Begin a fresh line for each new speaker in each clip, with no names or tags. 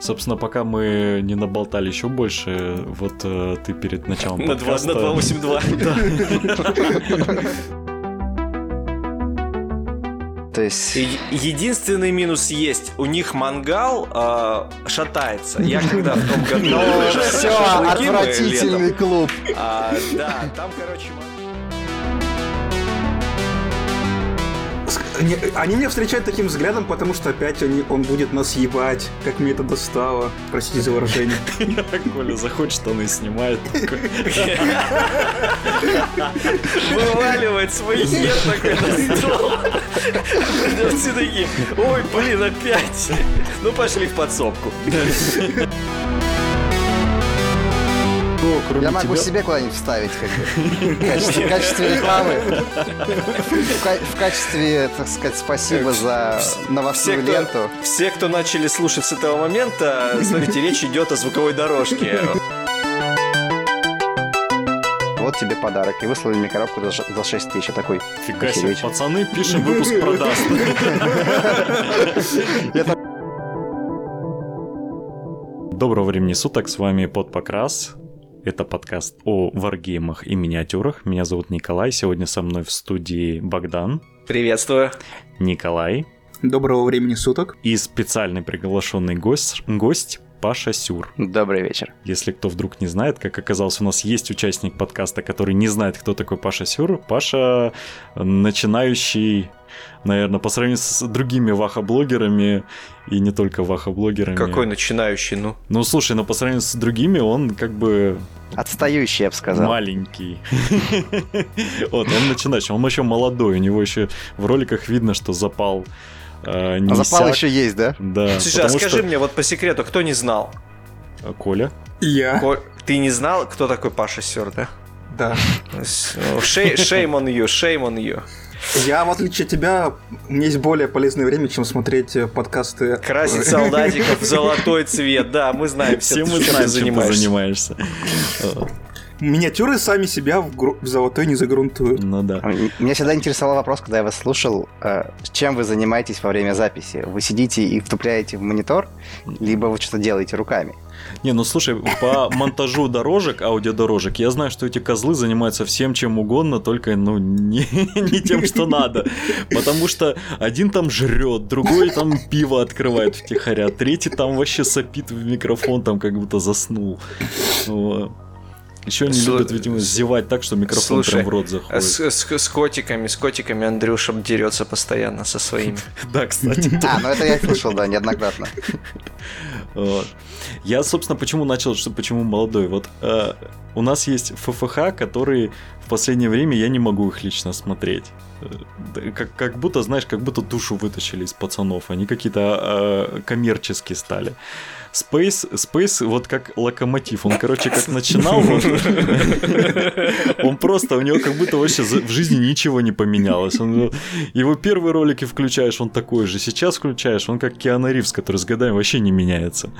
Собственно, пока мы не наболтали еще больше, вот э, ты перед началом
На два-
подкаста...
на 282.
То есть...
Единственный минус есть. У них мангал а, шатается. Я когда в том году...
Ну, все, отвратительный клуб.
а, Да, там, короче...
Ск- не- Они меня встречают таким взглядом, потому что опять они, он будет нас ебать, как мне это достало. Простите за выражение.
Коля захочет, штаны снимает. такой.
вываливает свой хер такой на стол. Все такие, ой, блин, опять. Ну, пошли в подсобку.
Кроме
Я могу
тебя-
себе куда-нибудь вставить как бы, в качестве, в качестве рекламы. В, ка- в качестве, так сказать, спасибо за
Все,
новостную
кто,
ленту.
все, кто начали слушать с этого момента, смотрите, речь идет о звуковой дорожке.
Вот тебе подарок. И выслали мне коробку за ш- за 6 тысяч. Я такой,
Фига себе, пацаны, пишем выпуск продаст. Доброго времени суток, с вами Под Покрас. Это подкаст о варгеймах и миниатюрах. Меня зовут Николай, сегодня со мной в студии Богдан,
Приветствую.
Николай
Доброго времени суток.
и специальный приглашенный гость, гость Паша Сюр.
Добрый вечер.
Если кто вдруг не знает, как оказалось, у нас есть участник подкаста, который не знает, кто такой Паша Сюр. Паша начинающий, наверное, по сравнению с другими ваха-блогерами, и не только ваха-блогерами.
Какой начинающий, ну.
Ну, слушай, но по сравнению с другими он как бы
Отстающий, я бы сказал.
маленький. Вот, он начинающий, он еще молодой, у него еще в роликах видно, что запал э, не
А запал еще есть, да?
Да,
Слушай, а скажи
что-
мне, вот по секрету, кто не знал?
Коля?
Я.
Ко- Ты не знал, кто такой Паша Сёр, да?
Да.
Ну, shame on you, shame on you.
Я, в отличие от тебя, у меня есть более полезное время, чем смотреть э, подкасты.
Красить солдатиков в золотой цвет, да, мы знаем все,
Все мы знаем, чем ты
занимаешься.
Миниатюры сами себя в, гру- в золотой не загрунтуют.
Ну да.
А, Меня всегда интересовал вопрос, когда я вас слушал, э, чем вы занимаетесь во время записи? Вы сидите и втупляете в монитор, либо вы что-то делаете руками?
Не, ну слушай, по монтажу дорожек, аудиодорожек, я знаю, что эти козлы занимаются всем чем угодно, только, ну, не, не тем, что надо. Потому что один там жрет, другой там пиво открывает втихаря, третий там вообще сопит в микрофон, там как будто заснул. Еще они
Слу-
любят, видимо, зевать так, что микрофон
Слушай,
прям в рот заходит.
С, с- с котиками, с котиками Андрюша дерется постоянно со своими.
Да, кстати.
А, ну это я слышал, да, неоднократно.
Я, собственно, почему начал, что почему молодой. Вот э, у нас есть ФФХ, которые в последнее время я не могу их лично смотреть. Э, Как, как будто, знаешь, как будто душу вытащили из пацанов. Они какие-то э, коммерческие стали. Space, Space вот как локомотив. Он, короче, как начинал, вот, он просто, у него как будто вообще в жизни ничего не поменялось. Он, его первые ролики включаешь, он такой же. Сейчас включаешь, он как Киану Ривз, который с годами вообще не меняется.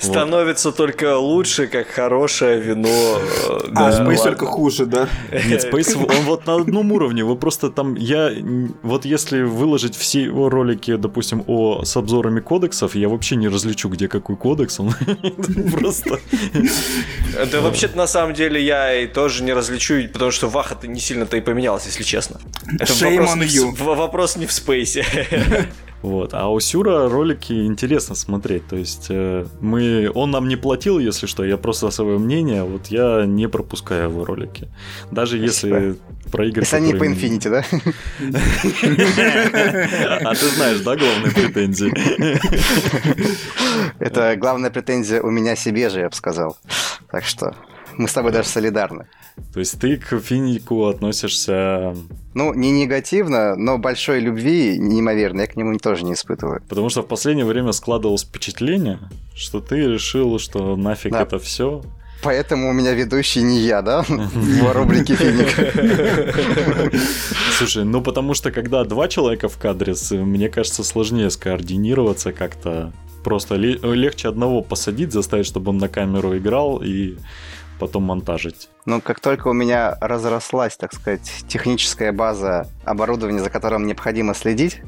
Становится только лучше, как хорошее вино. э,
А, Space только хуже, да.
Нет, Space, он вот на одном уровне. Вы просто там, я, вот если выложить все его ролики, допустим, о, с обзорами кодексов, я вообще не различу, где какой кодекс. Он просто...
Да вообще-то на самом деле я и тоже не различу, потому что Ваха-то не сильно-то и поменялась, если честно. Это вопрос не в спейсе.
Вот. А у Сюра ролики интересно смотреть. То есть э, мы, он нам не платил, если что, я просто свое мнение, вот я не пропускаю его ролики. Даже если про игры...
Если они по Infinity, да?
А ты знаешь, да, главные претензии?
Это главная претензия у меня себе же, я бы сказал. Так что мы с тобой даже солидарны.
То есть ты к Финику относишься...
Ну, не негативно, но большой любви неимоверно я к нему тоже не испытываю.
Потому что в последнее время складывалось впечатление, что ты решил, что нафиг
Да.
это все.
Поэтому у меня ведущий не я, да? В рубрике «Финик».
Слушай, ну потому что когда два человека в кадре, мне кажется, сложнее скоординироваться как-то. Просто ле- легче одного посадить, заставить, чтобы он на камеру играл, и потом монтажить.
Ну, как только у меня разрослась, так сказать, техническая база оборудования, за которым необходимо следить,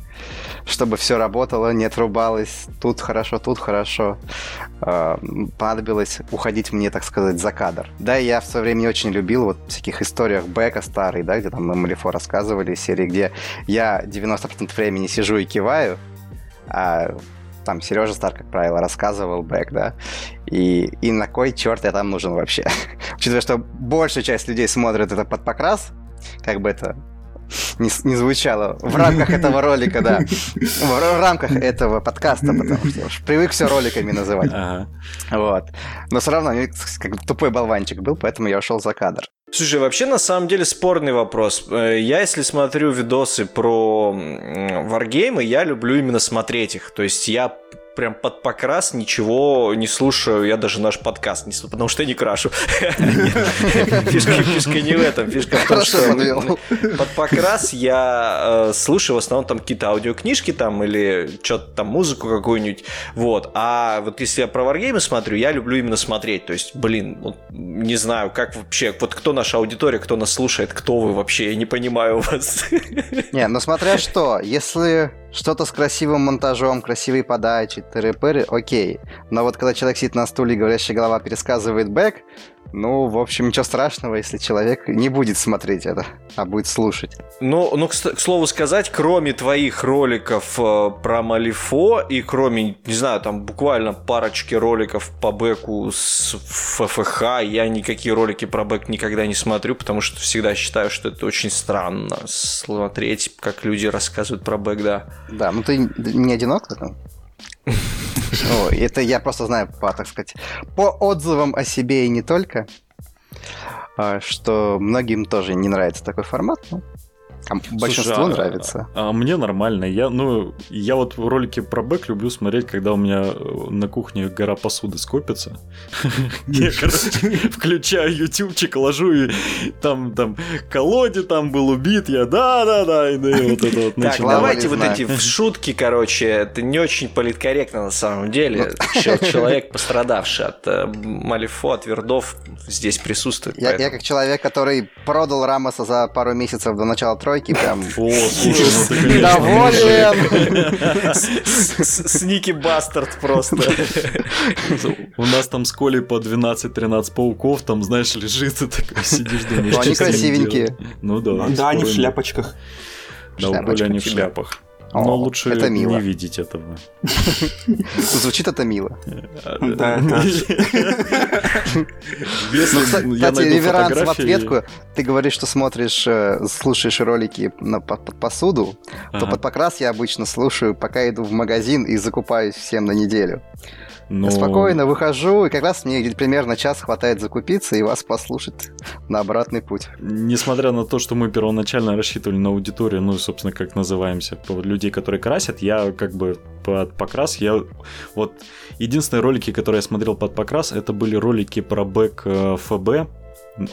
чтобы все работало, не отрубалось, тут хорошо, тут хорошо, э, понадобилось уходить мне, так сказать, за кадр. Да, я в свое время очень любил вот всяких историях Бека старый, да, где там мы Малифо рассказывали, серии, где я 90% времени сижу и киваю, а там Сережа Стар, как правило, рассказывал бэк, да, и, и на кой черт я там нужен вообще? Учитывая, что большая часть людей смотрит это под покрас, как бы это не, не звучало в рамках этого ролика, да, в, рамках этого подкаста, потому что уж привык все роликами называть.
Ага.
Вот. Но все равно как тупой болванчик был, поэтому я ушел за кадр.
Слушай, вообще на самом деле спорный вопрос. Э, Я, если смотрю видосы про варгеймы, я люблю именно смотреть их. То есть я прям под покрас ничего не слушаю, я даже наш подкаст не слушаю, потому что я не крашу. Фишка не в этом, фишка в том, что под покрас я э, слушаю в основном там какие-то аудиокнижки там или что-то там музыку какую-нибудь, вот. А вот если я про варгеймы смотрю, я люблю именно смотреть. То есть, блин, не знаю, как вообще, вот кто наша аудитория, кто нас слушает, кто вы вообще, я не понимаю вас.
Не, ну смотря что, если что-то с красивым монтажом, красивой подачей, тыры-пыры, окей. Но вот когда человек сидит на стуле, и говорящая голова пересказывает бэк, ну, в общем, ничего страшного, если человек не будет смотреть это, а будет слушать.
Ну, ну к, к слову сказать, кроме твоих роликов э, про Malifaux и кроме, не знаю, там буквально парочки роликов по бэку с ФФХ, я никакие ролики про бэк никогда не смотрю, потому что всегда считаю, что это очень странно смотреть, как люди рассказывают про бэк, да.
Да, ну ты не одинок в этом? Ну, это я просто знаю по, так сказать, по отзывам о себе и не только, а, что многим тоже не нравится такой формат. Ну, а большинству
Слушай, а-
нравится.
А, мне нормально. Я, ну, я вот ролики про бэк люблю смотреть, когда у меня э, на кухне гора посуды скопится. Я, короче, включаю ютубчик, ложу и там, там, колоде там был убит, я да-да-да, и да, и вот это вот
Так, давайте вот эти в шутки, короче, это не очень политкорректно на самом деле. Чел- Человек, пострадавший от э, Малифо, от Вердов, здесь присутствует.
Я, как человек, который продал Рамоса за пару месяцев до начала тройки, прям
О, слушай, ну ты, конечно,
доволен.
Сники бастард просто.
У нас там с Колей по 12-13 пауков, там, знаешь, лежит, и такой сидишь, думаешь,
Ну, они красивенькие.
Ну да.
Да, они в шляпочках.
Да, у
Шляпочка
они в
тебе. О,
Но лучше
это мило.
не видеть этого.
Звучит это мило.
Да,
Ну, кстати, реверанс в ответку. Ты говоришь, что смотришь, э, слушаешь ролики на, под, под посуду, то под покрас я обычно слушаю, пока иду в магазин и закупаюсь всем на неделю.
Но-
Я спокойно выхожу, и как раз мне примерно час хватает закупиться и вас послушать на обратный путь.
Несмотря на то, что мы первоначально рассчитывали на аудиторию, ну, собственно, как называемся, людей, которые красят, я как бы под покрас, я вот единственные ролики, которые я смотрел под покрас, это были ролики про бэк э, ФБ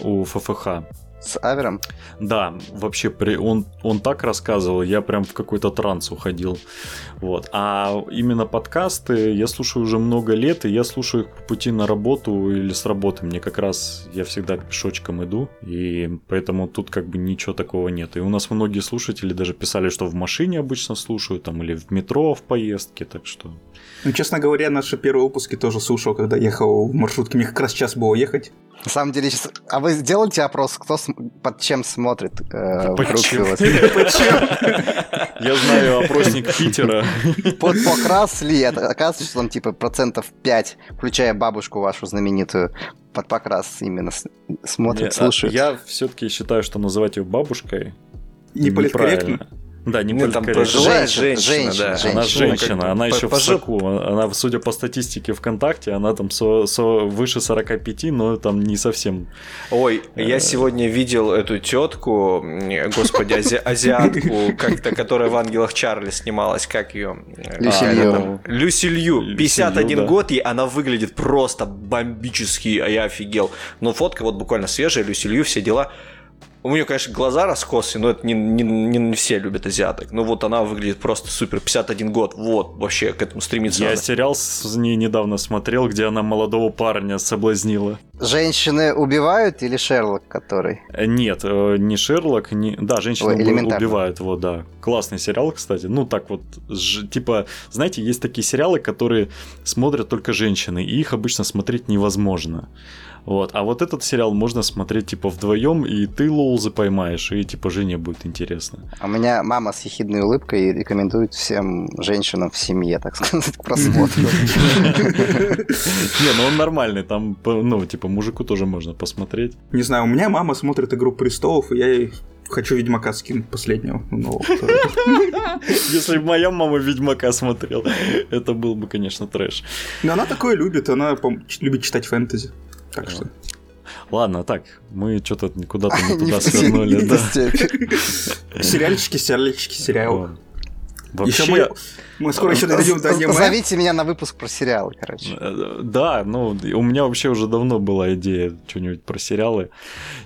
у ФФХ.
С Авером?
Да, вообще при... он, он так рассказывал, я прям в какой-то транс уходил. Вот. А именно подкасты я слушаю уже много лет, и я слушаю их по пути на работу или с работы. Мне как раз я всегда пешочком иду, и поэтому тут как бы ничего такого нет. И у нас многие слушатели даже писали, что в машине обычно слушают, там, или в метро в поездке, так что...
Ну, честно говоря, наши первые выпуски тоже слушал, когда ехал в маршрутке. Мне как раз час было ехать.
На самом деле, сейчас... А вы сделайте опрос, кто см- под чем смотрит э,
Под
вокруг
чем?
вас?
Я знаю опросник Питера.
Под покрас ли? Это оказывается, что там типа процентов 5, включая бабушку вашу знаменитую, под покрас именно смотрит,
а
слушает.
Я все-таки считаю, что называть ее бабушкой
Не политкорректно.
Да, не
Ну, там
политкорректно.
пожилая
Женщина,
женщина, да.
женщина,
Она
женщина.
женщина,
как
она
по-
еще в
пожил-
соку. Она, судя по статистике ВКонтакте, она там со- со- выше 45, но там не совсем.
Ой, я сегодня видел эту тетку, господи, ази- азиатку, как-то, которая в «Ангелах Чарли» снималась, как ее?
Люси
А,
Лью.
ну,
Люси Лью,
Люси
51
Лью, да.
год, и она выглядит просто бомбически, а я офигел. Но фотка вот буквально свежая, Люси Лью, все дела. У нее, конечно, глаза раскосы, но это не, не, не все любят азиаток. Но вот она выглядит просто супер. 51 год, вот, вообще к этому стремится.
Я
надо.
сериал с ней недавно смотрел, где она молодого парня соблазнила.
Женщины убивают или Шерлок, который?
Э, Нет, э, не Шерлок, не... Да, женщины
Ой,
убивают его, да. Классный сериал, кстати. Ну, так вот, ж- типа, знаете, есть такие сериалы, которые смотрят только женщины, и их обычно смотреть невозможно. Вот. А вот этот сериал можно смотреть, типа, вдвоем, и ты лоузы поймаешь, и, типа, жене будет интересно.
У меня мама с ехидной улыбкой рекомендует всем женщинам в семье, так сказать, к просмотру.
Не, ну он нормальный, там, ну, типа, мужику тоже можно посмотреть.
Не знаю, у меня мама смотрит «Игру престолов», и я ей хочу Ведьмака скинуть последнего. нового, который-
Если бы моя мама Ведьмака смотрела, это был бы, конечно, трэш.
Но она такое любит, она любит читать фэнтези. Так что...
Ладно, так, мы что-то куда-то не туда свернули, да.
Сериальчики, сериальчики, сериалы. Еще
Вообще,
мы, мы скоро еще дойдем до аниме.
Зовите меня на выпуск про сериалы, короче.
э, да, ну, у меня вообще уже давно была идея что-нибудь про сериалы.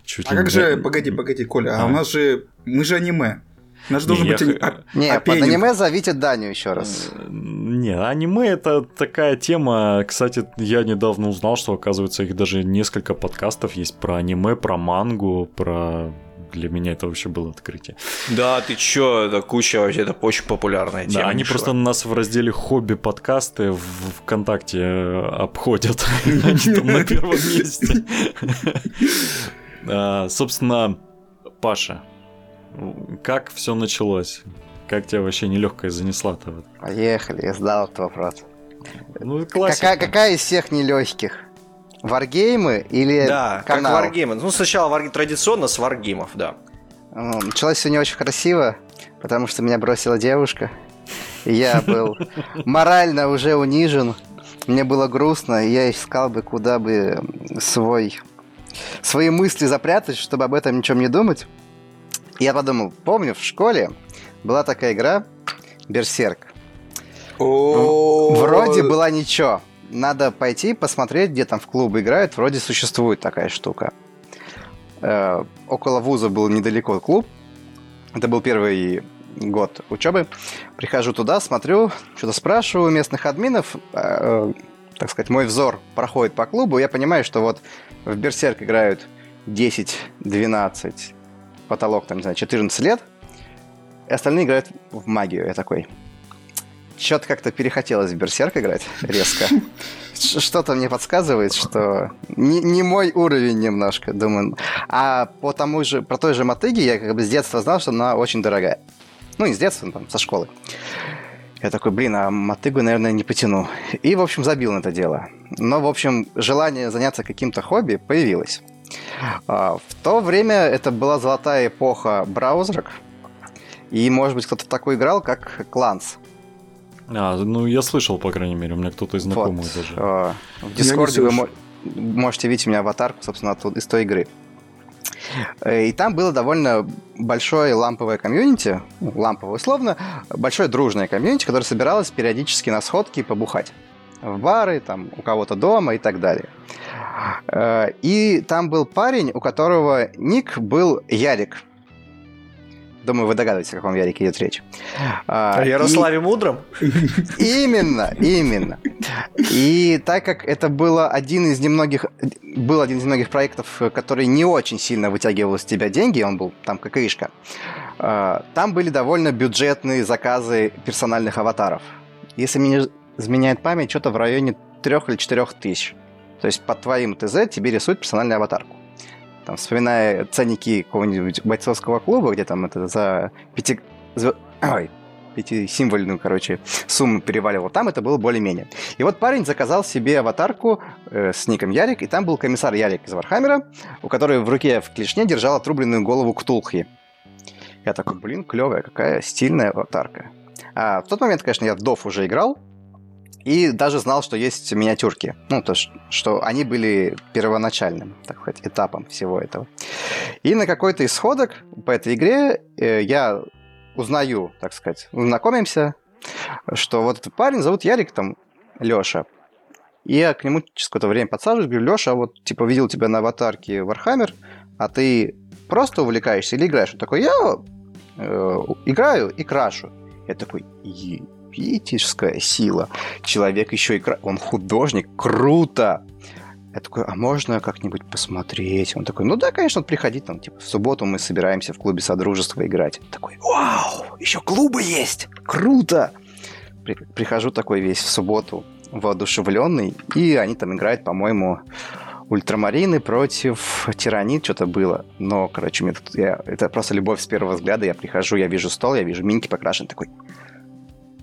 Чуть
А как
не-
же, погоди, погоди, Коля, а
А.
у нас же, мы же аниме.
Не,
должен
я
быть а-
Не, под аниме зовите Даню еще раз.
Э, Не, аниме это такая тема. Кстати, я недавно узнал, что, оказывается, их даже несколько подкастов есть про аниме, про мангу, про... Для меня это вообще было открытие.
Да, ты чё, это куча вообще, это очень популярная тема.
Да, они
Мишела.
просто нас в разделе хобби-подкасты в ВКонтакте э, обходят. Они там на первом месте. А, Собственно, Паша, как все началось? Как тебя вообще нелегкая занесла-то? вот?
Поехали, я задал этот вопрос.
Ну, классика.
Какая, какая из всех нелегких? Варгеймы или
Да, как
канал?
варгеймы. Ну, сначала вар- традиционно с варгеймов, да.
Началось все не очень красиво, потому что меня бросила девушка. И я был морально уже унижен. Мне было грустно, и я искал бы, куда бы свой, свои мысли запрятать, чтобы об этом ничем не думать. Я подумал, помню, в школе была такая игра Берсерк. Вроде была ничего. Надо пойти посмотреть, где там в клубы играют. Вроде существует такая штука. Э, около вуза был недалеко клуб. Это был первый год учебы. Прихожу туда, смотрю, что-то спрашиваю местных админов. Э, так сказать, мой взор проходит по клубу. Я понимаю, что вот в Берсерк играют 10, 12, потолок там, не знаю, 14 лет. И остальные играют в магию. Я такой, что-то как-то перехотелось в Берсерк играть резко. Что-то мне подсказывает, что не, не мой уровень немножко, думаю. А по тому же, про той же мотыге я как бы с детства знал, что она очень дорогая. Ну, не с детства, там, со школы. Я такой, блин, а мотыгу, наверное, не потяну. И, в общем, забил на это дело. Но, в общем, желание заняться каким-то хобби появилось. А, В то время это была золотая эпоха браузерок. И, может быть, кто-то в такой играл, как Кланс.
А, ну я слышал, по крайней мере, у меня кто-то из знакомых
Вот.
даже.
Э, В Дискорде вы можете видеть у меня аватарку, собственно, оттуда, из той игры. Э, И там было довольно большое ламповое комьюнити, ну, ламповое условно, большое дружное комьюнити, которое собиралось периодически на сходки побухать. В бары, там, у кого-то дома и так далее. Э, И там был парень, у которого ник был Ярик. Думаю, вы догадываетесь, о каком Ярике идет речь. А,
О
и-
Ярославе Мудром?
Именно, именно. И так как это было один из немногих, был один из немногих проектов, который не очень сильно вытягивал из тебя деньги, он был там как ишка, э, там были довольно бюджетные заказы персональных аватаров. Если мне не изменяет память, что-то в районе трех или четырех тысяч. То есть под твоим ТЗ тебе рисуют персональную аватарку. Там, вспоминая ценники какого-нибудь бойцовского клуба, где там это за пяти... Ой, пятисимвольную, короче, сумму переваливал. Там это было более-менее. И вот парень заказал себе аватарку э, с ником Ярик, и там был комиссар Ярик из Вархаммера, у которой в руке в клешне держал отрубленную голову Ктулхи. Я такой, блин, клевая, какая стильная аватарка. А в тот момент, конечно, я в DoW уже играл, и даже знал, что есть миниатюрки. Ну, то, что они были первоначальным, так сказать, этапом всего этого. И на какой-то из сходок по этой игре э, я узнаю, так сказать, знакомимся, что вот этот парень зовут Ярик, там, Лёша. И я к нему через какое-то время подсаживаюсь, говорю, Лёша, вот, типа, видел тебя на аватарке Warhammer, а ты просто увлекаешься или играешь? Он такой, я э, играю и крашу. Я такой, ебическая сила. Человек еще и. Он художник, круто! Я такой, а можно как-нибудь посмотреть? Он такой, ну да, конечно, вот приходи там, типа, в субботу мы собираемся в клубе Содружества играть. Такой, вау, еще клубы есть! Круто! При, прихожу такой весь в субботу, воодушевленный, и они там играют, по-моему, ультрамарины против тиранит, что-то было. Но, короче, мне тут, я, это просто любовь с первого взгляда. Я прихожу, я вижу стол, я вижу минки покрашен, такой,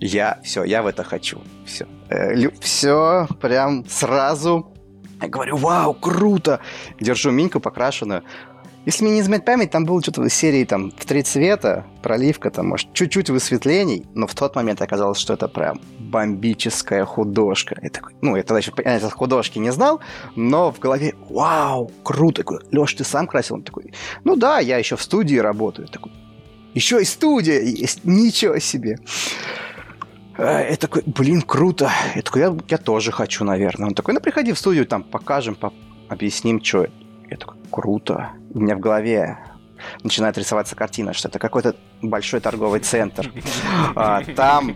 я, все, я в это хочу. Все. Э, все, прям сразу. Я говорю, вау, круто. Держу миньку покрашенную. Если мне не изменять память, там было что-то в серии там в три цвета, проливка, там, может, чуть-чуть высветлений, но в тот момент оказалось, что это прям бомбическая художка. Я такой, ну, я тогда еще понятия художки не знал, но в голове, вау, круто. Такой, Леш, ты сам красил? Он такой, ну да, я еще в студии работаю. Я такой, еще и студия есть, ничего себе. А, я такой, блин, круто. Я такой, я, я тоже хочу, наверное. Он такой, ну приходи в студию, там покажем, по объясним, что. Я такой, круто. У меня в голове начинает рисоваться картина, что это какой-то большой торговый центр. А, там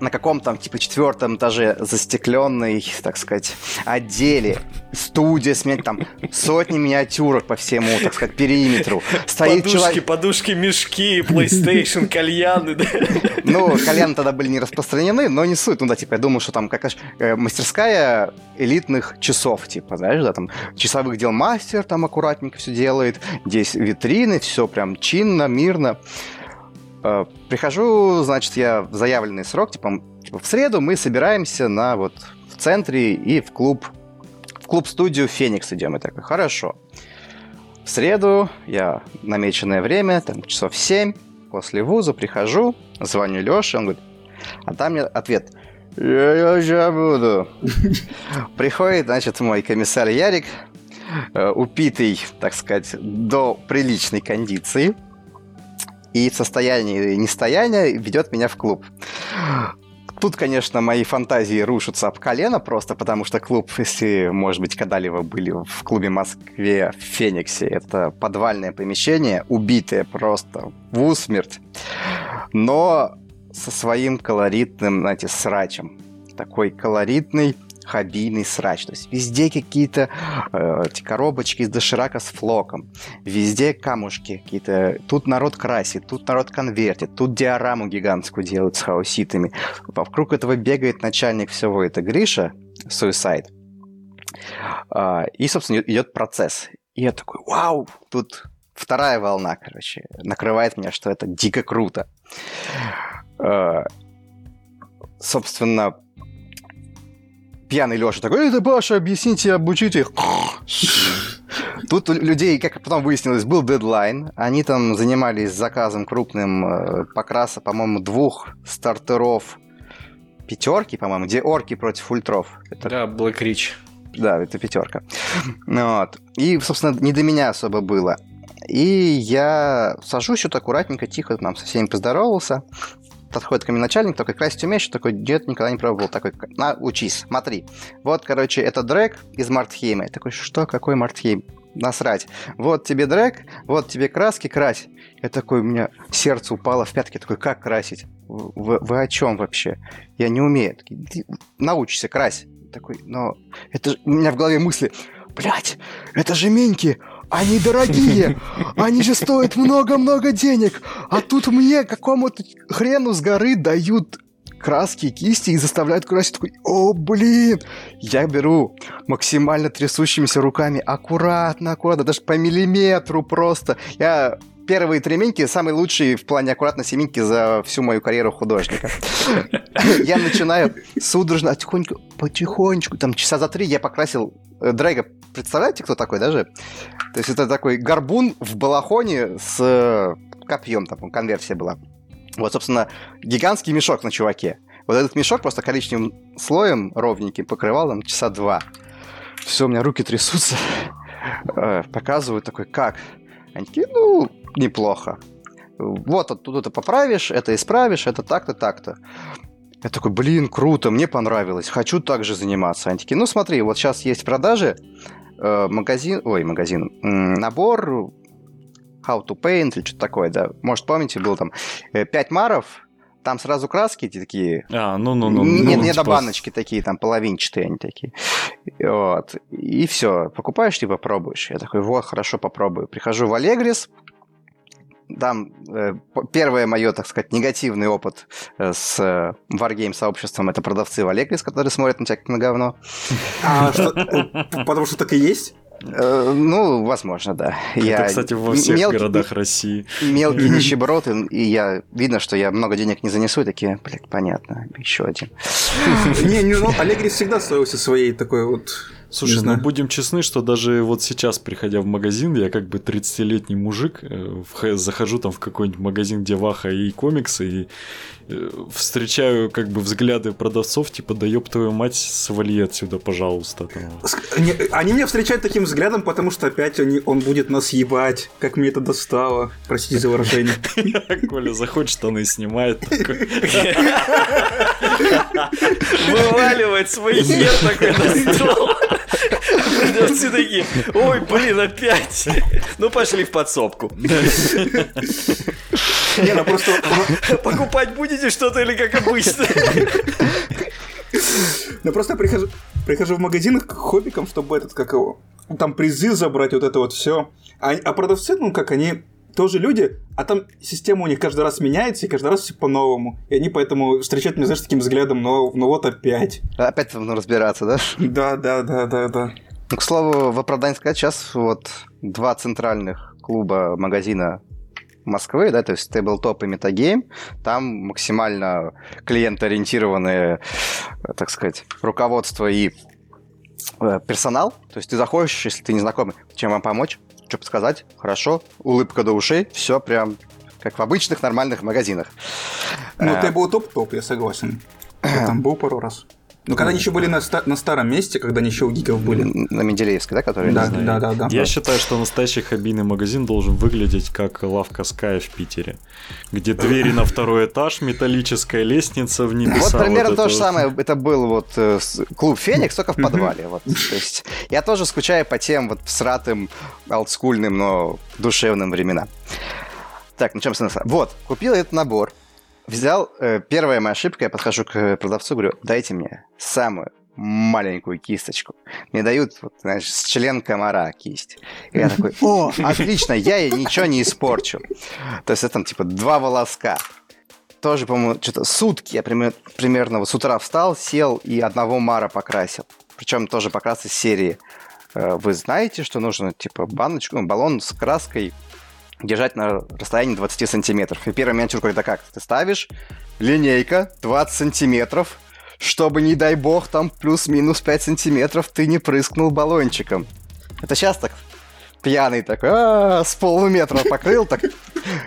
на каком-то, типа, четвертом этаже застекленный, так сказать, отделе, студия с там сотни миниатюрок по всему, так сказать, периметру.
Стоит подушки, человек... подушки, мешки, PlayStation, кальяны, да?
Ну, кальяны тогда были не распространены, но не суть. Ну да, типа, я думаю, что там какая э, мастерская элитных часов, типа, знаешь, да, там часовых дел мастер там аккуратненько все делает, здесь витрины, все прям чинно, мирно. Э, прихожу, значит, я в заявленный срок, типа, типа в среду мы собираемся на вот в центре и в клуб, в клуб-студию Феникс идем. И такой, хорошо. В среду я намеченное время, там часов 7, после вуза прихожу, звоню Леше, он говорит, а там мне ответ, я сейчас буду. Приходит, значит, мой комиссар Ярик, э, упитый, так сказать, до приличной кондиции – и состояние нестояния ведет меня в клуб. Тут, конечно, мои фантазии рушатся об колено просто, потому что клуб, если, может быть, когда-либо были в клубе Москве в Фениксе, это подвальное помещение, убитое просто в усмерть, но со своим колоритным, знаете, срачем. Такой колоритный, хоббийный срач. То есть везде какие-то э, эти коробочки из доширака с флоком, везде камушки какие-то. Тут народ красит, тут народ конвертит, тут диораму гигантскую делают с хаоситами. Вокруг этого бегает начальник всего, это Гриша, Suicide. Э, и, собственно, идет процесс. И я такой, вау, тут вторая волна, короче, накрывает меня, что это дико круто. Э, собственно, пьяный Леша такой, это Баша, объясните, обучите их. Тут у людей, как потом выяснилось, был дедлайн. Они там занимались заказом крупным э, покраса, по-моему, двух стартеров пятерки, по-моему, где орки против ультров.
Это... Да, Black Rich.
Да, это пятерка. Вот. И, собственно, не до меня особо было. И я сажусь вот аккуратненько, тихо, там со всеми поздоровался подходит ко мне начальник, такой, красить умеешь? Такой, дед никогда не пробовал. Такой, на, учись, смотри. Вот, короче, это дрэк из Мартхейма. Я такой, что, какой Мартхейм? Насрать. Вот тебе дрэк, вот тебе краски, крась. Я такой, у меня сердце упало в пятки. такой, как красить? Вы, вы о чем вообще? Я не умею. Такой, научишься, крась. Такой, но это. У меня в голове мысли, блядь, это же Миньки, они дорогие, они же стоят много-много денег, а тут мне какому-то хрену с горы дают краски, кисти и заставляют красить. Такой, о, блин! Я беру максимально трясущимися руками, аккуратно, аккуратно, даже по миллиметру просто. Я первые три минки самые лучшие в плане аккуратности минки за всю мою карьеру художника. Я начинаю судорожно, тихонько, потихонечку, там часа за три я покрасил э, Дрэга. Представляете, кто такой даже? То есть это такой горбун в балахоне с э, копьем, там конверсия была. Вот, собственно, гигантский мешок на чуваке. Вот этот мешок просто коричневым слоем ровненьким покрывал там часа два. Все, у меня руки трясутся. Э, показывают такой, как? Они такие, ну, неплохо. Вот тут это поправишь, это исправишь, это так-то, так-то. Я такой, блин, круто, мне понравилось, хочу также заниматься. Они такие, ну смотри, вот сейчас есть в продаже э, магазин, ой, магазин, набор How to Paint или что-то такое, да. Может, помните, было там 5 маров, там сразу краски эти такие.
А, ну, ну, ну.
Нет,
ну,
не
типа,
до баночки такие, там половинчатые они такие. Вот. И все. Покупаешь, типа, пробуешь. Я такой, вот, хорошо, попробую. Прихожу в Алегрис, там э, первое мое, так сказать, негативный опыт э, с э, Wargame сообществом это продавцы в Алегрис, которые смотрят на тебя как на говно.
А что, э, потому что так и есть?
Э, ну, возможно, да.
Это, кстати, во всех
мелкий-
городах России.
Мелкий нищеброд, и, и я видно, что я много денег не занесу, и такие, блядь, понятно, еще один.
Не, не, ну, Аллегрис всегда славился своей такой вот...
Слушай, ну будем честны, что даже вот сейчас, приходя в магазин, я как бы 30-летний мужик, э, вх- захожу там в какой-нибудь магазин, где ваха и комиксы, и э, встречаю как бы взгляды продавцов, типа, да ёб твою мать, свали отсюда, пожалуйста. там.
Не, Они меня встречают таким взглядом, потому что опять они, он будет нас ебать, как мне это достало. Простите за выражение.
Коля заходит, штаны снимает. такой,
Вываливает свой хер такой на стол. Продавцы такие, ой, блин, опять. Ну, пошли в подсобку.
Не, ну просто...
Покупать будете что-то или как обычно?
Ну просто я прихожу, прихожу в магазин к хоббикам, чтобы этот, как его, там призы забрать, вот это вот все. А, а продавцы, ну как они тоже люди, а там система у них каждый раз меняется, и каждый раз все по-новому. И они поэтому встречают меня, знаешь, таким взглядом, ну, ну вот опять.
Опять нужно разбираться, да?
Да, да, да, да, да.
Ну, к слову, в оправдании сказать, сейчас вот два центральных клуба магазина Москвы, да, то есть Tabletop и Metagame, там максимально клиент-ориентированные, э, так сказать, руководство и э, персонал. То есть ты заходишь, если ты не знакомый, чем вам помочь, что подсказать, хорошо, улыбка до ушей, все прям как в обычных нормальных магазинах.
Ну,
Э,
ты был топ-топ, я согласен. Я там был пару раз. Но когда они еще были на, ста- на старом месте, когда они еще у гиков были.
На Менделеевской, да, который...
Да, да, да, да.
Я считаю, что настоящий хоббийный магазин должен выглядеть как лавка Sky в Питере, где двери на второй этаж, металлическая лестница в небеса.
Вот примерно
вот
то же
вот.
самое. Это был вот э, клуб Феникс, только в подвале. Вот. То есть я тоже скучаю по тем вот всратым, олдскульным, но душевным временам. Так, начнем с носа. Вот, купил этот набор. Взял, э, первая моя ошибка, я подхожу к продавцу, говорю, дайте мне самую маленькую кисточку. Мне дают, вот, знаешь, с член комара кисть. И я такой, о, отлично, я ей ничего не испорчу. То есть это там типа два волоска тоже, по-моему, что-то сутки я пример- примерно вот с утра встал, сел и одного Мара покрасил. Причем тоже покрас из серии. э, Вы знаете, что нужно, типа, баночку, ну, баллон с краской держать на расстоянии 20 сантиметров. И первая миниатюрка это как? Ты ставишь линейка 20 сантиметров, чтобы, не дай бог, там плюс-минус 5 сантиметров ты не прыскнул баллончиком. Это сейчас так пьяный такой, «А, с полуметра покрыл, так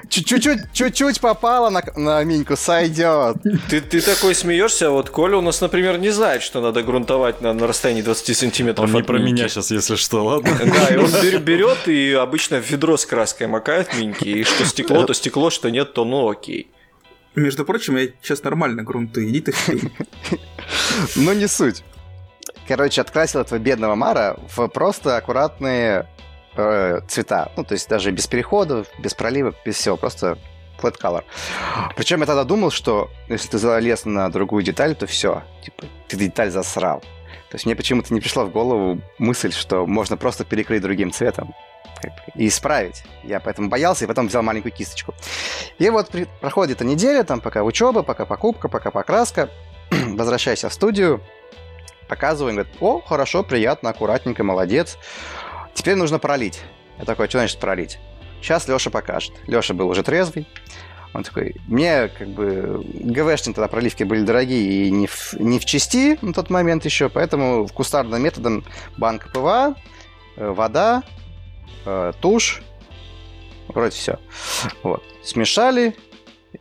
чуть-чуть, чуть-чуть попало на, на миньку, сойдет.
Ты, ты такой смеешься, вот Коля у нас, например, не знает, что надо грунтовать на, на расстоянии 20 сантиметров
Он не про меня сейчас, если что, ладно?
Да, и он бер- берет и обычно в ведро с краской макает миньки, и что стекло, то стекло, что нет, то ну окей.
Между прочим, я сейчас нормально грунты, иди ты.
Но не суть. Короче, открасил этого бедного Мара в просто аккуратные э, цвета. Ну, то есть даже без переходов, без проливок, без всего, просто flat color. Причем я тогда думал, что если ты залез на другую деталь, то все, типа, ты деталь засрал. То есть мне почему-то не пришла в голову мысль, что можно просто перекрыть другим цветом и исправить. Я поэтому боялся и потом взял маленькую кисточку. И вот при- проходит эта неделя, там пока учеба, пока покупка, пока покраска. Возвращайся в студию, показываю, говорит, о, хорошо, приятно, аккуратненько, молодец. Теперь нужно пролить. Я такой, что значит пролить? Сейчас Леша покажет. Леша был уже трезвый. Он такой, мне как бы ГВшные тогда проливки были дорогие и не в, не в части на тот момент еще, поэтому кустарным методом банка ПВА, э, вода, э, тушь, вроде все. Вот. Смешали.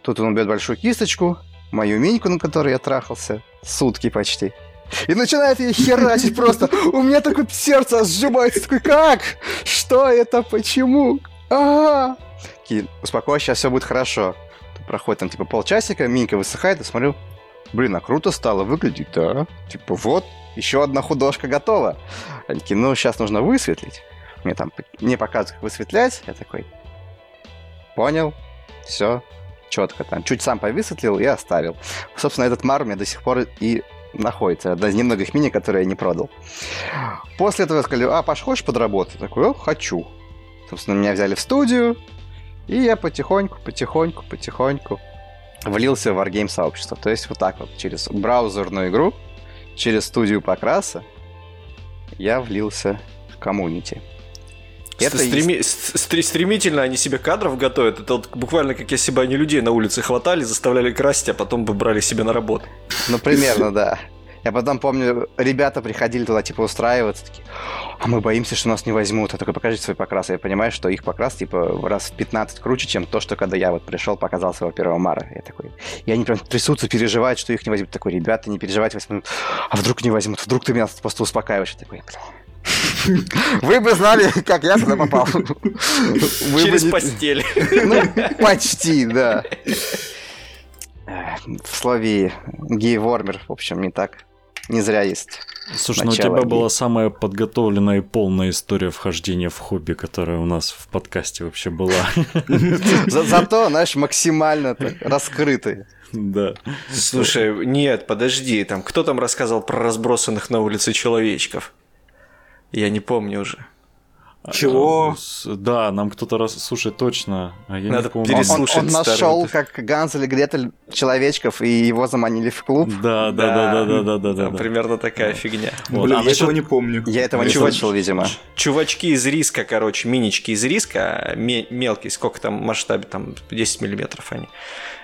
Тут он берет большую кисточку, мою миньку, на которой я трахался, сутки почти. И начинает ей херачить просто. У меня такое сердце сжимается. Такой, как? Что это? Почему? А Такие, успокойся, сейчас все будет хорошо. Проходит там типа полчасика, минька высыхает, и смотрю, блин, а круто стало выглядеть, да? Типа вот, еще одна художка готова. Они такие, ну, сейчас нужно высветлить. Мне там, мне показывают, как высветлять. Я такой, Понял? Все, четко там. Чуть сам повысветлил и оставил. Собственно, этот мар у меня до сих пор и находится. Одна из немногих мини, которые я не продал. После этого сказали, а, Паш, хочешь подработать? Такой, о, хочу. Собственно, меня взяли в студию, и я потихоньку, потихоньку, потихоньку влился в Wargame сообщество. То есть вот так вот, через браузерную игру, через студию покраса, я влился в коммунити.
Это Стреми... есть... Стремительно они себе кадров готовят. Это вот буквально как если бы они людей на улице хватали, заставляли красить, а потом бы брали себе на работу.
Ну, примерно, да. Я потом помню, ребята приходили туда, типа, устраиваться, такие, а мы боимся, что нас не возьмут. А только покажите свой покрас. Я понимаю, что их покрас, типа, раз в 15 круче, чем то, что когда я вот пришел, показал своего первого Мара. Я такой, и они прям трясутся, переживают, что их не возьмут. Такой, ребята, не переживайте, возьмут. А вдруг не возьмут? Вдруг ты меня просто успокаиваешь? Я такой, вы бы знали, как я сюда попал.
Через постель.
Ну, почти, да. В слове гей-вормер, в общем, не так не зря есть.
Слушай, ну у тебя была самая подготовленная и полная история вхождения в хобби, которая у нас в подкасте вообще была.
Зато, знаешь, максимально раскрытый.
Да.
Слушай, нет, подожди, там кто там рассказал про разбросанных на улице человечков? Я не помню уже.
Чего?
А, да, нам кто-то раз... Слушай, точно.
А я Надо не помню. переслушать
Он, он нашел, как Ганс или Гретель, человечков, и его заманили в клуб.
Да, да, да, да, да, да, да. да,
да. Примерно такая фигня.
Вот. Блин, а я этого не помню.
Я этого не слышал, видимо.
Чувачки из риска, короче, минички из риска, мелкие, сколько там масштабе, там 10 миллиметров они.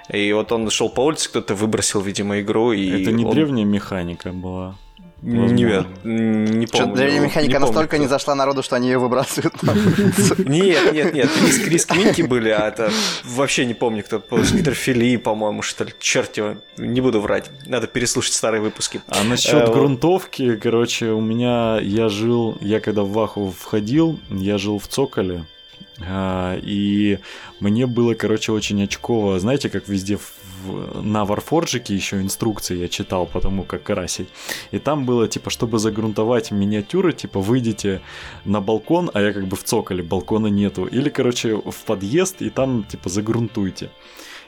И вот он шел по улице, кто-то выбросил, видимо, игру. И
Это не
он...
древняя механика была.
Нет, не помню.
Древняя механика не настолько не зашла народу, что они ее выбрасывают.
Нет, нет, нет, риск, риск Минки были, а это вообще не помню, кто. Питер Фили, по-моему, что ли. Черт его, не буду врать. Надо переслушать старые выпуски.
А насчет э, грунтовки, короче, у меня, я жил, я когда в Ваху входил, я жил в Цоколе, а, и мне было, короче, очень очково. Знаете, как везде в, на Warforge еще инструкции я читал по тому, как красить. И там было, типа, чтобы загрунтовать миниатюры, типа, выйдите на балкон, а я как бы в цоколе, балкона нету. Или, короче, в подъезд, и там, типа, загрунтуйте.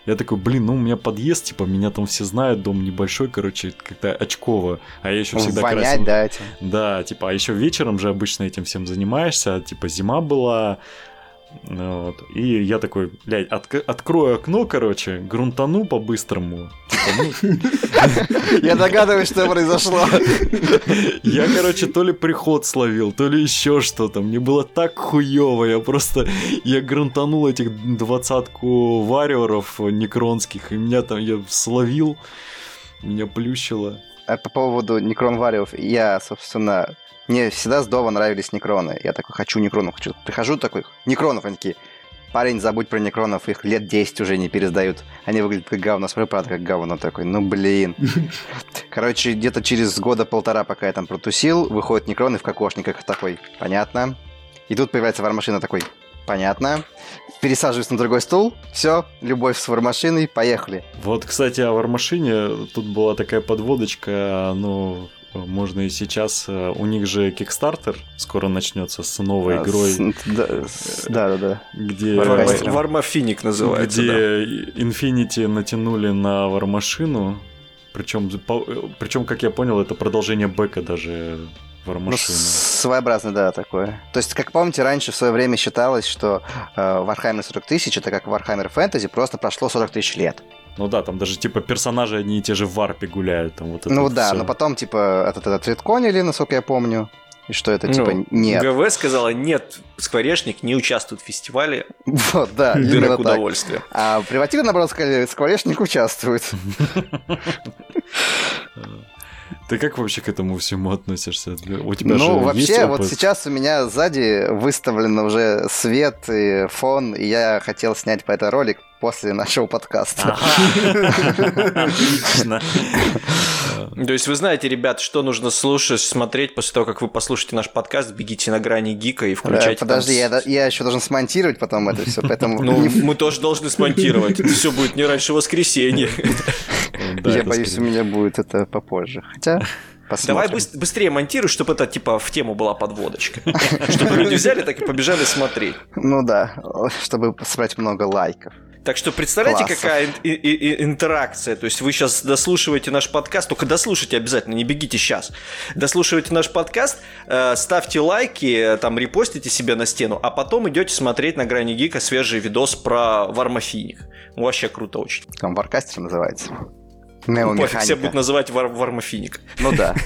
Я такой, блин, ну у меня подъезд, типа, меня там все знают, дом небольшой, короче, как-то очково. А я еще всегда
Вонять, красил. да, этим.
Да, типа, а еще вечером же обычно этим всем занимаешься, типа, зима была, вот. И я такой, блядь, от, открою окно, короче, грунтану по-быстрому. Типа, ну...
Я догадываюсь, что произошло.
Я, короче, то ли приход словил, то ли еще что-то. Мне было так хуево. Я просто... Я грунтанул этих двадцатку вариоров некронских, и меня там... Я словил, меня плющило.
А по поводу некрон вариов, я, собственно, мне всегда здорово нравились некроны. Я такой, хочу некронов, хочу. Прихожу такой, некронов, они такие, парень, забудь про некронов, их лет 10 уже не пересдают. Они выглядят как говно, смотрю, правда, как говно такой, ну блин. Короче, где-то через года полтора, пока я там протусил, выходят некроны в кокошниках, такой, понятно. И тут появляется вармашина такой, понятно. Пересаживаюсь на другой стул, все, любовь с вармашиной, поехали.
Вот, кстати, о вармашине, тут была такая подводочка, ну, можно и сейчас. Э, у них же Kickstarter скоро начнется с новой а, игрой. С,
да, да, да,
Где
Вармафиник называется.
Где да. Infinity натянули на вармашину. Причем, причем, как я понял, это продолжение бэка даже Вармашина. Ну,
своеобразно, да, такое. То есть, как помните, раньше в свое время считалось, что э, Warhammer 40 тысяч это как Warhammer Fantasy, просто прошло 40 тысяч лет.
Ну да, там даже типа персонажи одни и те же в варпе гуляют. Там, вот
ну
вот
да,
все.
но потом типа этот, этот редконили, насколько я помню. И что это, типа, ну, нет.
ГВ сказала, нет, Скворечник не участвует в фестивале.
Вот, да,
Дырок удовольствия.
А привативно, наоборот, сказали, Скворечник участвует.
Ты как вообще к этому всему относишься? У тебя
ну,
же
вообще,
есть
вот сейчас у меня сзади выставлен уже свет и фон, и я хотел снять по этой ролик после нашего подкаста.
Отлично. То есть вы знаете, ребят, что нужно слушать, смотреть после того, как вы послушаете наш подкаст, бегите на грани гика и включайте.
Подожди, я, еще должен смонтировать потом это все, поэтому...
Ну, мы тоже должны смонтировать. Это все будет не раньше воскресенья.
Я боюсь, у меня будет это попозже. Хотя... Посмотрим.
Давай быстрее монтируй, чтобы это типа в тему была подводочка. Чтобы люди взяли, так и побежали смотреть.
Ну да, чтобы собрать много лайков.
Так что представляете,
Классов.
какая ин- и- и- интеракция. То есть вы сейчас дослушиваете наш подкаст, только дослушайте обязательно, не бегите сейчас. Дослушивайте наш подкаст, э, ставьте лайки, там репостите себе на стену, а потом идете смотреть на грани гика свежий видос про вармофиник. Вообще круто очень.
Там Варкастер называется.
Ну, пофиг, все будут называть вар- вармофиник.
Ну да.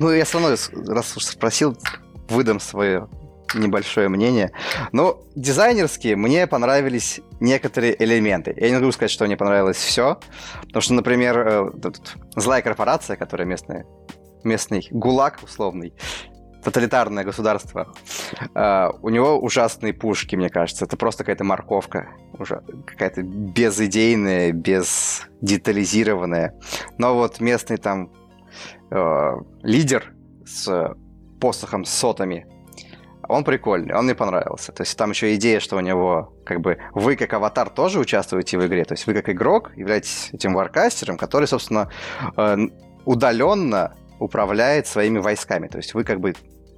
Ну, я все равно, раз уж спросил, выдам свое небольшое мнение. Ну, дизайнерские мне понравились некоторые элементы. Я не могу сказать, что мне понравилось все, потому что, например, э, злая корпорация, которая местная, местный ГУЛАГ условный, тоталитарное государство, э, у него ужасные пушки, мне кажется. Это просто какая-то морковка, уже какая-то безидейная, без детализированная. Но вот местный там э, лидер с посохом с сотами, он прикольный, он мне понравился. То есть там еще идея, что у него как бы вы как аватар тоже участвуете в игре. То есть вы как игрок являетесь этим варкастером, который, собственно, э, удаленно управляет своими войсками. То есть вы как бы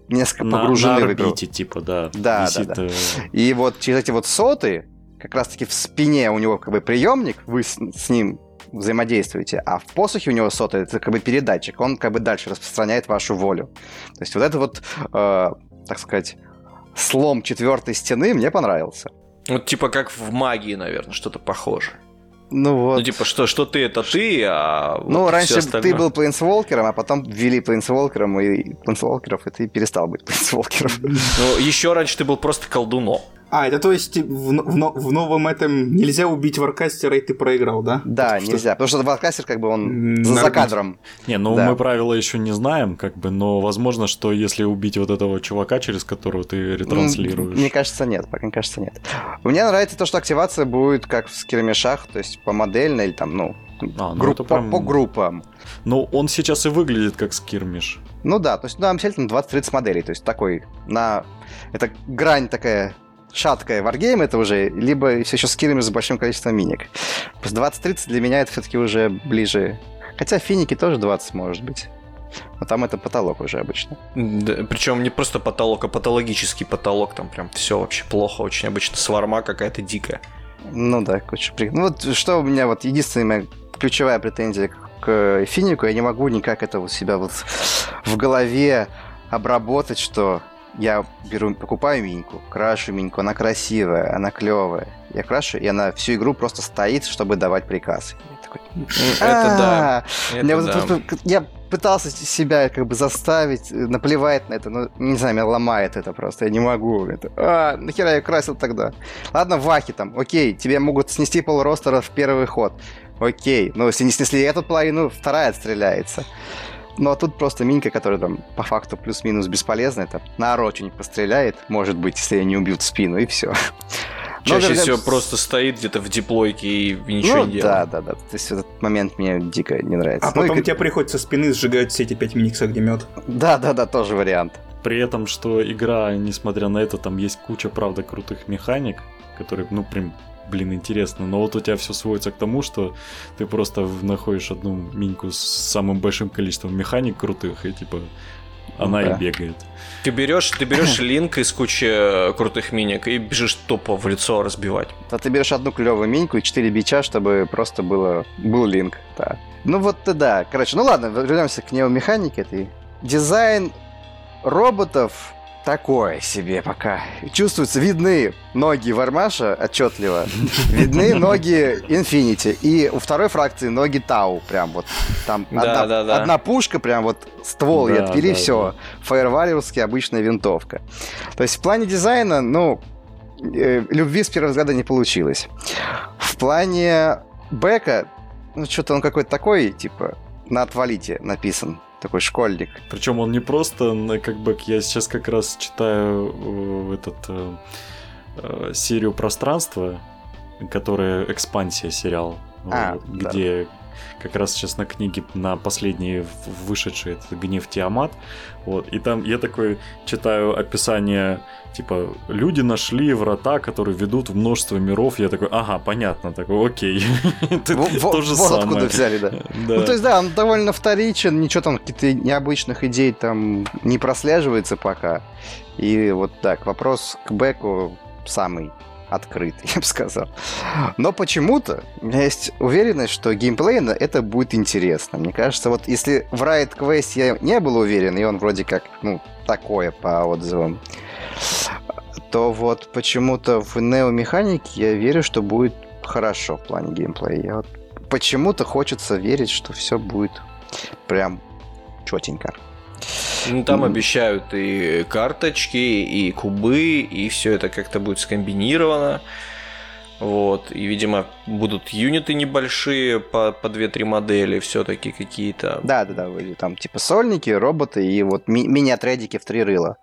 несколько
На,
погружены
на
в игру.
орбите, типа, да.
Да,
висит,
да, да.
э,
И вот через эти вот соты, как раз-таки в спине у него как бы приемник, вы с, с ним взаимодействуете, а в посохе у него соты это как бы передатчик, он как бы дальше распространяет вашу волю. То есть вот это вот, э, так сказать, слом четвертой стены мне понравился.
Вот типа как в магии, наверное, что-то похоже.
Ну вот.
Ну типа что, что ты это ты, а вот
ну,
всё
раньше
остальное-
ты был плейнсволкером, а потом ввели плейнсволкером и плейнсволкеров, и ты перестал быть плейнсволкером.
Ну, еще раньше ты был просто колдуном.
А, это то есть в, в в новом этом нельзя убить варкастера, и ты проиграл, да?
Да,
Что-
нельзя, потому что Варкастер как бы он за, за кадром.
Не, ну
Да.
мы правила еще не знаем, как бы, но возможно, что если убить вот этого чувака, через которого ты ретранслируешь.
Мне кажется, нет, пока мне кажется, нет. Мне нравится то, что активация будет как в скирмишах, то есть по модельно или там, ну,
А, ну
групп-
это
по,
прям-
по группам.
Ну, он сейчас и выглядит как скирмиш.
Ну да, то есть, ну, там действительно 20-30 моделей, то есть такой на... Это грань такая шаткая варгейм это уже, либо все еще скирмиш с большим количеством миник. Просто 20-30 для меня это все-таки уже ближе... Хотя финики тоже 20 может быть. Но там это потолок уже обычно.
причем не просто потолок, а патологический потолок. Там прям все вообще плохо. Очень обычно сварма какая-то дикая.
Ну да, куча при- Ну вот что у меня вот единственная моя ключевая претензия к финику, я не могу никак это у себя вот в голове обработать, что я беру, покупаю миньку, крашу миньку, она красивая, она клевая. Я крашу, и она всю игру просто стоит, чтобы давать приказ. Я такой,
Это да.
«А,
Это да.
я пытался себя как бы заставить, э, наплевать на это, но не знаю, меня ломает это просто, я не могу. Это, а, нахера я красил тогда? Ладно, вахи там, окей, тебе могут снести полроста в первый ход. Окей, но если не снесли эту половину, вторая отстреляется. Ну а тут просто минька, которая там по факту плюс-минус бесполезная, там на что-нибудь постреляет, может быть, если ее не убьют в спину, и все.
Чаще всего просто стоит где-то в диплойке и ничего
ну,
не делает.
да, да, да. То есть этот момент мне дико не нравится.
А
Ну, и
потом
как-
тебе приходится со спины сжигать все эти 5 миник с огнемет.
Да, да, да, тоже вариант.
При этом, что игра, несмотря на это, там есть куча, правда, крутых механик, которые, ну, прям, блин, интересно. Но вот у тебя все сводится к тому, что ты просто находишь одну миньку с самым большим количеством механик крутых, и типа она
Да.
и бегает.
Ты берешь, ты берешь линк из кучи э, крутых миник и бежишь тупо в лицо разбивать.
А ты берешь одну клевую миньку и четыре бича, чтобы просто было, был линк. Да. Ну вот э, да. Короче, ну ладно, вернемся к неомеханике этой. Дизайн роботов такое себе пока. Чувствуется, видны ноги Вармаша отчетливо, видны ноги Инфинити, и у второй фракции ноги Тау, прям вот там
Да,
одна,
да, да.
одна пушка, прям вот ствол и
Да,
отвели,
да,
все. Фаервалерский обычная винтовка. То есть в плане дизайна, ну, э, любви с первого взгляда не получилось. В плане Бека, ну, что-то он какой-то такой, типа, на отвалите написан. Такой школьник.
Причем он не просто как бы я сейчас как раз читаю э, этот э, э, серию пространства, которая экспансия сериал,
А, да.
Как раз сейчас на книге, на последней вышедшей, это «Гнев Тиамат». Вот, и там я такой читаю описание, типа, люди нашли врата, которые ведут в множество миров. Я такой, ага, понятно, такой, окей.
То же самое. откуда взяли, да. Ну, то есть, да, он довольно вторичен, ничего там, каких-то необычных идей там не прослеживается пока. И вот так, вопрос к Беку самый открытый, я бы сказал. Но почему-то у меня есть уверенность, что геймплейно это будет интересно. Мне кажется, вот если в Riot Quest я не был уверен, и он вроде как, ну, такое по отзывам, то вот почему-то в Neo Mechanic я верю, что будет хорошо в плане геймплея. Я вот почему-то хочется верить, что все будет прям четенько.
Ну, там mm. обещают и карточки, и кубы, и все это как-то будет скомбинировано. Вот, и, видимо, будут юниты небольшие по, по 2-3 модели все-таки какие-то.
Да, да, да, там типа сольники, роботы и вот ми- мини-отрядики в три рыла.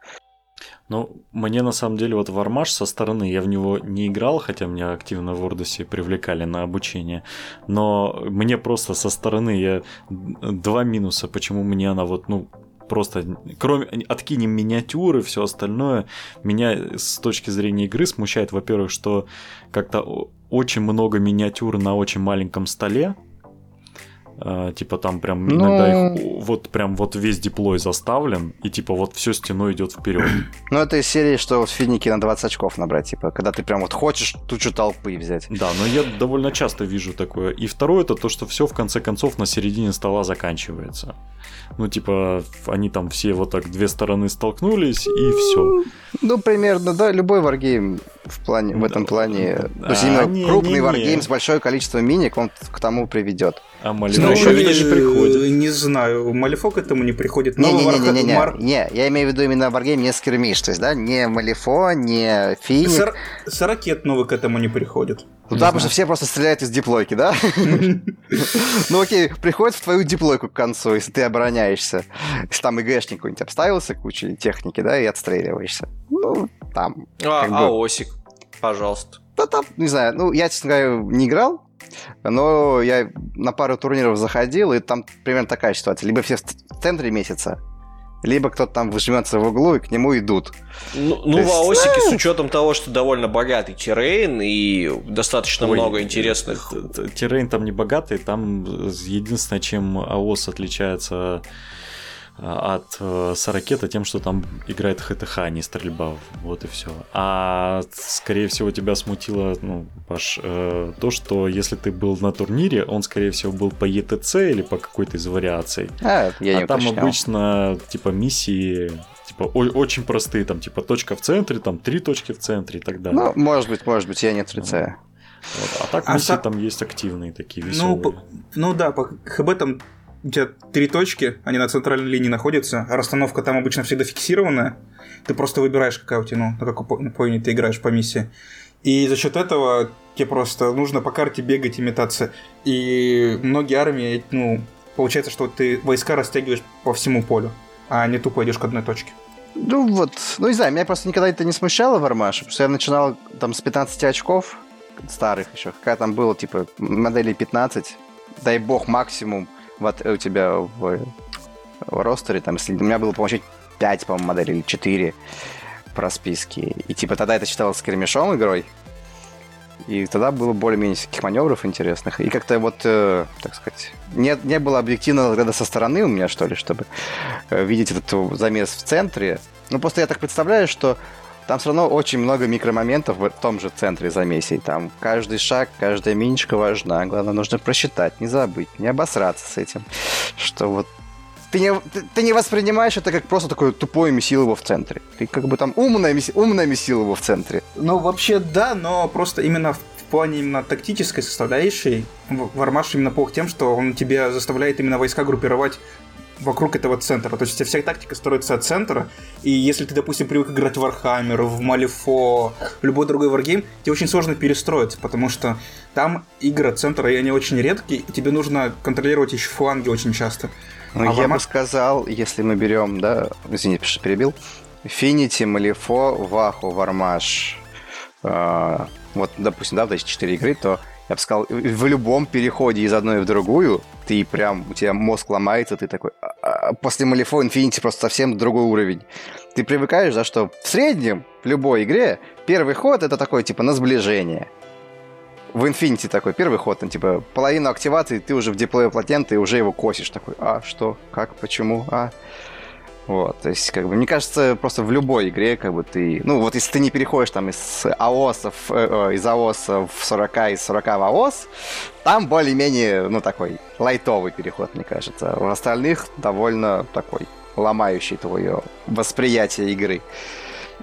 Ну, мне на самом деле вот Вармаш со стороны, я в него не играл, хотя меня активно в Ордосе привлекали на обучение, но мне просто со стороны я два минуса, почему мне она вот, ну, просто кроме откинем миниатюры, все остальное, меня с точки зрения игры смущает, во-первых, что как-то очень много миниатюр на очень маленьком столе, типа там прям иногда ну... их вот прям вот весь диплой заставлен, и типа вот все стеной идет вперед.
Ну, это из серии, что вот финики на 20 очков набрать, типа, когда ты прям вот хочешь тучу толпы взять.
Да, но я довольно часто вижу такое. И второе, это то, что все в конце концов на середине стола заканчивается. Ну, типа, они там все вот так две стороны столкнулись, и все.
Ну, примерно, да, любой варгейм в, плане, в этом плане. То есть именно а, крупный варгейм с большое количество миник, он к тому приведет.
А Малифок ну, еще, видишь, приходит. Не знаю, Малифок к этому не приходит.
Не, не, не, не, не, не, не, я имею в виду именно варгейм не скермиш, то есть, да, не Малифо, не Финик. Сар...
Саракет новый к этому не приходит.
Ну да, потому что все просто стреляют из диплойки, да? Ну окей, приходит в твою диплойку к концу, если ты обороняешься. Если там ИГшник какой-нибудь обставился, кучей техники, да, и отстреливаешься. Ну, там.
А, а Осик, пожалуйста.
Да там, не знаю, ну, я, честно говоря, не играл, но я на пару турниров заходил, и там примерно такая ситуация. Либо все в центре месяца, либо кто-то там выжмется в углу и к нему идут.
Ну, ну есть... в Аосике с учетом того, что довольно богатый террейн и достаточно Ой, много интересных...
Террейн там не богатый, там единственное, чем АОС отличается от э, Саракета тем, что там играет ХТХ, а не стрельба. Вот и все. А скорее всего тебя смутило, ну, Паш, э, то, что если ты был на турнире, он, скорее всего, был по ЕТЦ или по какой-то из вариаций.
А, я
не а там обычно, типа, миссии типа очень простые, там, типа, точка в центре, там, три точки в центре и так далее.
Ну, может быть, может быть, я не отрицаю.
Вот. А так а миссии там есть активные такие, веселые.
Ну, по... ну да, по ХБ там у тебя три точки, они на центральной линии находятся, а расстановка там обычно всегда фиксированная. Ты просто выбираешь, какая у тебя, ну, на какой поинте ты играешь по миссии. И за счет этого тебе просто нужно по карте бегать и метаться. И многие армии, ну, получается, что ты войска растягиваешь по всему полю, а не тупо идешь к одной точке.
Ну вот, ну не знаю, меня просто никогда это не смущало в Армаше, потому что я начинал там с 15 очков, старых еще, какая там было, типа, моделей 15, дай бог максимум, вот у тебя в, в ростере, там, если у меня было, по-моему, 5, по-моему, моделей или 4 по расписке. И типа тогда это считалось скермишом игрой. И тогда было более-менее всяких маневров интересных. И как-то вот, э, так сказать, не, не было объективного взгляда со стороны у меня, что ли, чтобы э, видеть этот замес в центре. Ну, просто я так представляю, что там все равно очень много микромоментов в том же центре замесей. Там каждый шаг, каждая миничка важна. Главное, нужно просчитать, не забыть, не обосраться с этим. Что вот ты не, ты, ты не воспринимаешь это как просто такое тупое месилово в центре. Ты как бы там умное, меси, умное месилово в центре.
Ну, вообще, да, но просто именно в плане именно тактической составляющей Вармаш именно плох тем, что он тебя заставляет именно войска группировать вокруг этого центра. То есть у тебя вся тактика строится от центра, и если ты, допустим, привык играть в Warhammer, в Malifaux, в любой другой варгейм, тебе очень сложно перестроиться, потому что там игры центра, и они очень редкие, и тебе нужно контролировать еще фланги очень часто.
Ну, а я Warhammer... бы сказал, если мы берем, да, извините, перебил, Финити, Малифо, Ваху, Вармаш, э, вот, допустим, да, вот эти четыре игры, то я бы сказал, в любом переходе из одной в другую, ты прям, у тебя мозг ломается, ты такой... А, а, после Malifaux Infinity просто совсем другой уровень. Ты привыкаешь, за что в среднем в любой игре первый ход это такой, типа, на сближение. В Infinity такой первый ход, там, типа, половину активации, ты уже в диплое платен, ты уже его косишь такой. А, что, как, почему, а... Вот, то есть, как бы, мне кажется, просто в любой игре, как бы ты, ну, вот если ты не переходишь там из АОСов, э, э, из АОСа в 40, из 40 в АОС, там более-менее, ну, такой лайтовый переход, мне кажется. В остальных довольно такой ломающий твое восприятие игры.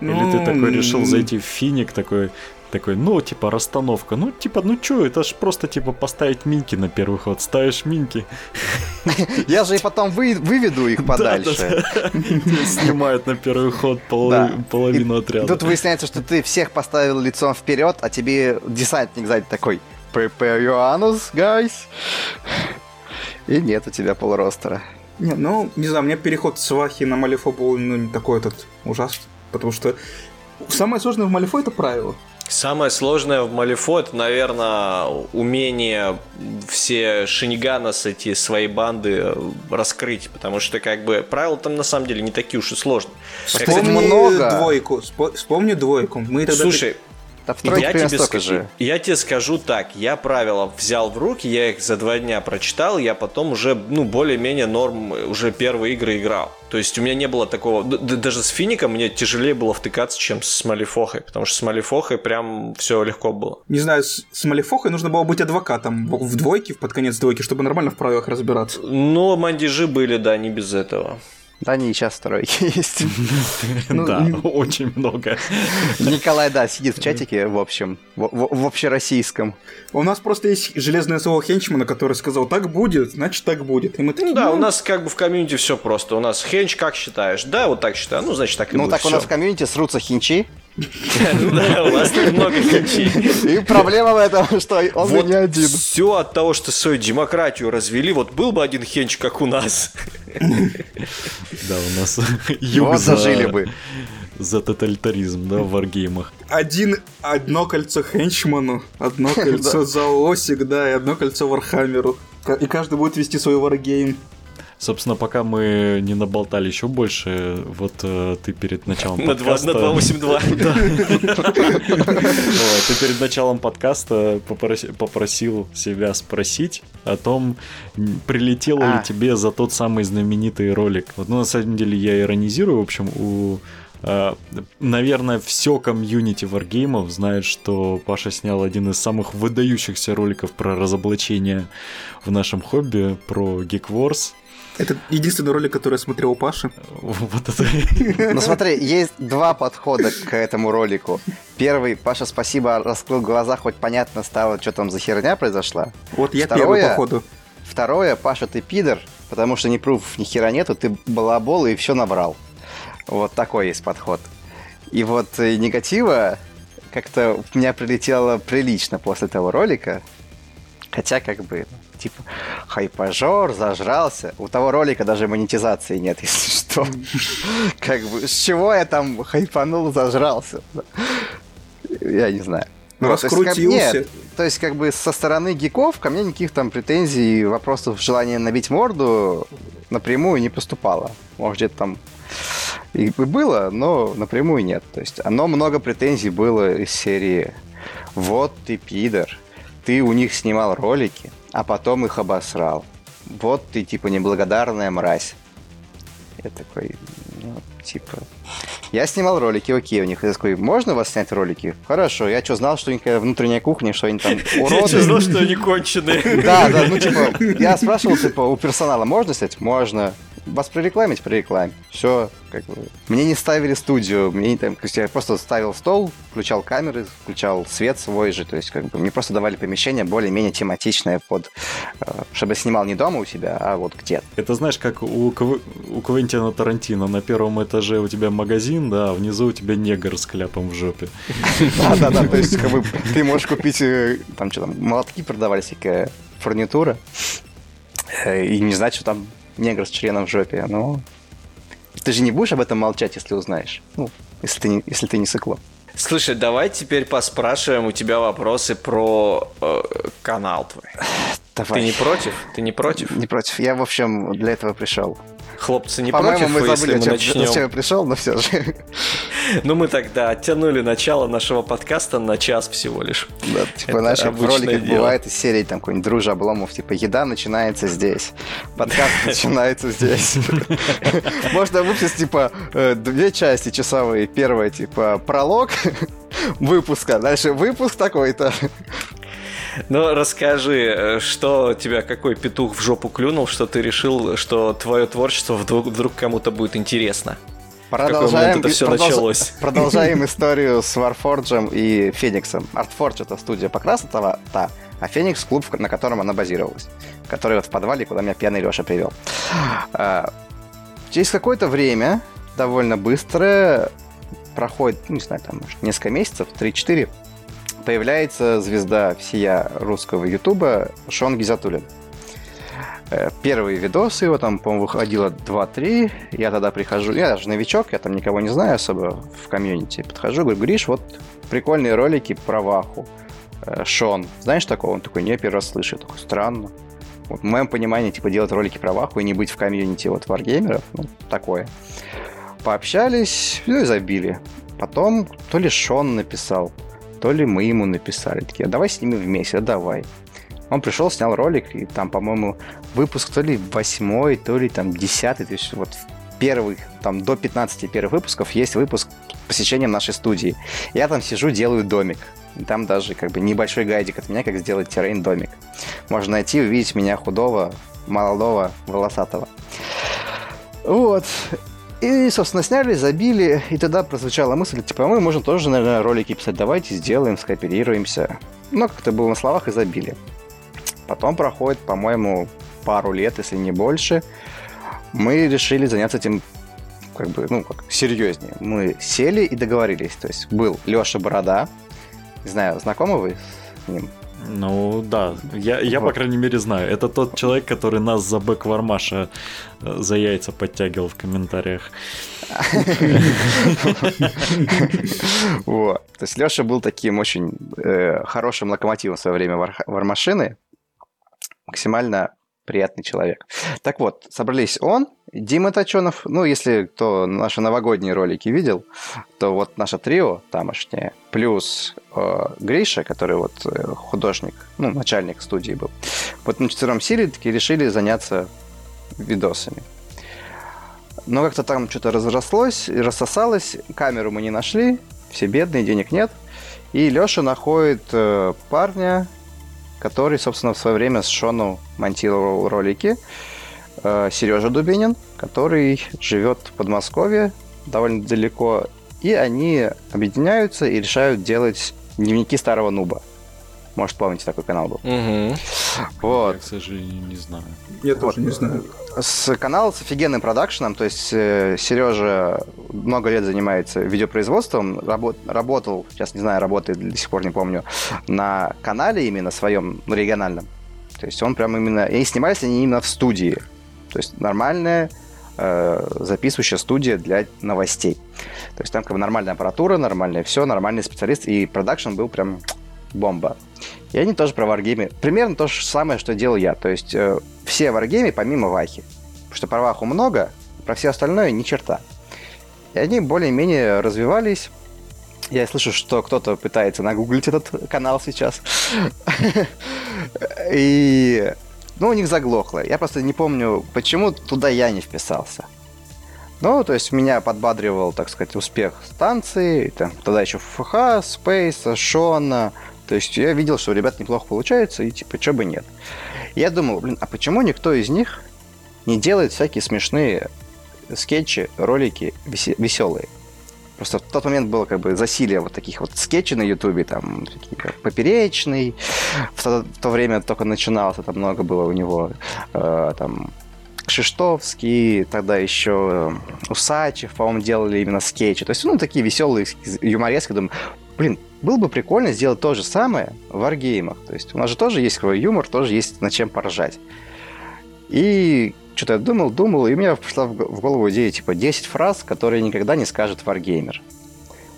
Или ты такой решил зайти в финик, такой, такой, ну, типа, расстановка. Ну, типа, ну чё, это ж просто, типа, поставить минки на первый ход. Ставишь минки.
Я же и потом вы, выведу их подальше.
Снимают на первый ход половину отряда.
Тут выясняется, что ты всех поставил лицом вперед, а тебе десантник сзади такой, prepare your anus, guys. И нет у тебя полростера.
Не, ну, не знаю, мне переход с Вахи на Малифо был ну, не такой этот ужасный, потому что самое сложное в Малифо это правило.
Самое сложное в Малифо это, наверное, умение все Шиниганас, эти свои банды раскрыть, потому что как бы правила там на самом деле не такие уж и сложные.
Вспомни много. двойку, вспомни двойку. Мы тогда
Слушай, да я, тебе скажу, же. я тебе скажу так, я правила взял в руки, я их за два дня прочитал, я потом уже, ну, более-менее норм, уже первые игры играл. То есть у меня не было такого, даже с Фиником мне тяжелее было втыкаться, чем с Малифохой, потому что с Малифохой прям все легко было.
Не знаю, с, с Малифохой нужно было быть адвокатом в двойке, под конец двойки, чтобы нормально в правилах разбираться.
Но мандижи были, да, не без этого.
Да, они и сейчас стройки есть.
Ну, да, очень много.
Николай, да, сидит в чатике, в общем, в общероссийском.
У нас просто есть железное слово Хенчмана, который сказал, так будет, значит так будет.
И мы такие, да, у нас как бы в комьюнити все просто. У нас Хенч как считаешь? Да, вот так считаю. Ну, значит, так и
Ну,
так
у нас в комьюнити срутся хинчи,
да, у вас тут много хинчей.
И проблема в этом, что он вот не один.
Все от того, что свою демократию развели, вот был бы один хенч, как у нас.
Да, у нас
юг зажили бы.
За тоталитаризм, да, в варгеймах.
Один, одно кольцо Хенчману, одно кольцо за Осик, да, и одно кольцо Вархаммеру. И каждый будет вести свой варгейм.
Собственно, пока мы не наболтали еще больше, вот э, ты перед началом
на подкаста... На 282.
Ты перед началом подкаста попросил себя спросить о том, прилетело ли а. тебе за тот самый знаменитый ролик. Вот, ну, на самом деле, я иронизирую, в общем, у э, Наверное, все комьюнити варгеймов знает, что Паша снял один из самых выдающихся роликов про разоблачение в нашем хобби, про Geek Wars.
Это единственный ролик, который я смотрел у Паши.
Вот это.
Ну смотри, есть два подхода к этому ролику. Первый, Паша, спасибо, раскрыл глаза, хоть понятно стало, что там за херня произошла.
Вот я первый, походу.
Второе, Паша, ты пидор, потому что ни пруф, ни хера нету, ты балабол и все набрал. Вот такой есть подход. И вот э, негатива как-то у меня прилетело прилично после того ролика. Хотя, как бы, типа, хайпажор, зажрался. У того ролика даже монетизации нет, если что. Как бы, с чего я там хайпанул, зажрался? Я не знаю.
Ну, Раскрутился. То есть, нет,
то есть, как бы со стороны гиков ко мне никаких там претензий, вопросов, желания набить морду напрямую не поступало. Может, где-то там и было, но напрямую нет. То есть, оно много претензий было из серии «Вот ты пидор, ты у них снимал ролики, а потом их обосрал. Вот ты, типа, неблагодарная мразь. Я такой, ну, типа... Я снимал ролики, окей, у них. Я такой, можно у вас снять ролики? Хорошо, я что, знал, что у них внутренняя кухня, что они там
уроды? Я что, знал, что они конченые.
Да, да, ну, типа, я спрашивал, типа, у персонала можно снять? Можно вас прорекламить, прорекламе. Все, как бы. Мне не ставили студию, мне не там, то есть я просто ставил стол, включал камеры, включал свет свой же, то есть как бы мне просто давали помещение более-менее тематичное под, э, чтобы снимал не дома у себя, а вот где-то.
Это знаешь, как у, Кв... у Квентина Тарантино, на первом этаже у тебя магазин, да, а внизу у тебя негр с кляпом в жопе.
Да-да-да, то есть как бы ты можешь купить, э, там что там, молотки продавали, всякая фурнитура, э, и не знать, что там негр с членом в жопе. Ну, ты же не будешь об этом молчать, если узнаешь. Ну, если ты не, если ты не сыкло.
Слушай, давай теперь поспрашиваем у тебя вопросы про э, канал твой.
Давай.
Ты не против? Ты не против?
Не против. Я, в общем, для этого пришел.
Хлопцы, не
По-моему,
против,
мы
если
забыли,
мы
чем,
начнем?
зачем я пришел, но все же.
Ну, мы тогда оттянули начало нашего подкаста на час всего лишь.
Да, типа,
Это
знаешь, в роликах
дело.
бывает из серии там какой-нибудь Дружи Обломов, типа, еда начинается здесь, подкаст начинается здесь. Можно выпустить, типа, э, две части часовые. Первая, типа, пролог выпуска, дальше выпуск такой-то.
Ну, расскажи, э, что тебя какой петух в жопу клюнул, что ты решил, что твое творчество вдруг, вдруг кому-то будет интересно?
Продолжаем,
это всё
продолж-
началось?
продолжаем историю с Warforged и Фениксом. Artforge это студия покраса та, та, а Феникс клуб, на котором она базировалась. Который вот в подвале, куда меня пьяный Леша привел. А, Через какое-то время, довольно быстро, проходит, ну, не знаю, там, может, несколько месяцев, 3-4, появляется звезда всея русского ютуба Шон Гизатуллин. Э, Первые видосы его там, по-моему, выходило 2-3. Я тогда прихожу, я даже новичок, я там никого не знаю особо в комьюнити. Подхожу, говорю, Гриш, вот прикольные ролики про Ваху. Э, Шон, знаешь такого? Он такой, не, первый раз слышу. Я такой, странно. Вот в моем понимании, типа, делать ролики про Ваху и не быть в комьюнити вот варгеймеров, ну, такое. Пообщались, ну и забили. Потом то ли Шон написал, то ли мы ему написали. Такие, «А давай снимем вместе, «Да давай. Он пришел, снял ролик, и там, по-моему, выпуск то ли восьмой, то ли там десятый, то есть вот первых, там до 15 первых выпусков есть выпуск посещением нашей студии. Я там сижу, делаю домик. Там даже как бы небольшой гайдик от меня, как сделать террейн домик. Можно найти, увидеть меня худого, молодого, волосатого. Вот. И, собственно, сняли, забили, и тогда прозвучала мысль, типа, мы можем тоже, наверное, ролики писать, давайте сделаем, скооперируемся. Но как-то было на словах и забили. Потом проходит, по-моему, пару лет, если не больше, мы решили заняться этим как бы, ну, как серьезнее. Мы сели и договорились. То есть был Леша Борода. Не знаю, знакомы вы с ним?
Ну да, я, я по
Вот.
крайней мере знаю. Это тот человек, который нас за бэк Вармаша э, за яйца подтягивал в комментариях.
То есть Леша был таким очень э, хорошим локомотивом в свое время вар- вармашины. Максимально приятный человек. Так вот, собрались он, Дима Точенов. Ну, если кто наши новогодние ролики видел, то вот наше трио тамошнее, плюс э, Гриша, который вот э, художник, ну, начальник студии был. Вот на четвером силе таки решили заняться видосами. Но как-то там что-то разрослось рассосалось. Камеру мы не нашли. Все бедные, денег нет. И Леша находит э, парня, который, собственно, в свое время с Шону монтировал ролики. Сережа Дубинин, который живет в Подмосковье, довольно далеко. И они объединяются и решают делать дневники старого нуба. Может, помните, такой канал был.
Мгм.
Вот.
Я, к сожалению, не знаю.
Я тоже не знаю.
С канал с офигенным продакшеном, то есть Сережа много лет занимается видеопроизводством, рабо- работал, сейчас не знаю, работает до сих пор не помню, на канале именно своем, ну, региональном. То есть он прям именно... И снимались они именно в студии. То есть нормальная э, записывающая студия для новостей. То есть там как бы нормальная аппаратура, нормальное все, нормальный специалист, и продакшн был прям бомба. И они тоже про варгеймы. Примерно то же самое, что делал я. То есть э, все варгеймы помимо Вахи. Потому что про Ваху много, про все остальное ни черта. И они более-менее развивались. Я слышу, что кто-то пытается нагуглить этот канал сейчас. И... Ну, у них заглохло. Я просто не помню, почему туда я не вписался. Ну, то есть меня подбадривал, так сказать, успех станции, там, тогда еще ФХ, Спейса, Шона. То есть я видел, что у ребят неплохо получается, и типа, что бы нет. Я думал, блин, а почему никто из них не делает всякие смешные скетчи, ролики веселые? Просто в тот момент было как бы засилие вот таких вот скетчей на Ютубе, там, Поперечный, в то, в то время только начиналось, это много было у него, э, там, Кшиштовский, тогда еще э, Усачев, по-моему, делали именно скетчи. То есть, ну, такие веселые юморески. Думаю, блин, было бы прикольно сделать то же самое в варгеймах. То есть у нас же тоже есть свой юмор, тоже есть над чем поржать. И что-то я думал, думал, и у меня пришла в голову идея, типа, 10 фраз, которые никогда не скажет варгеймер.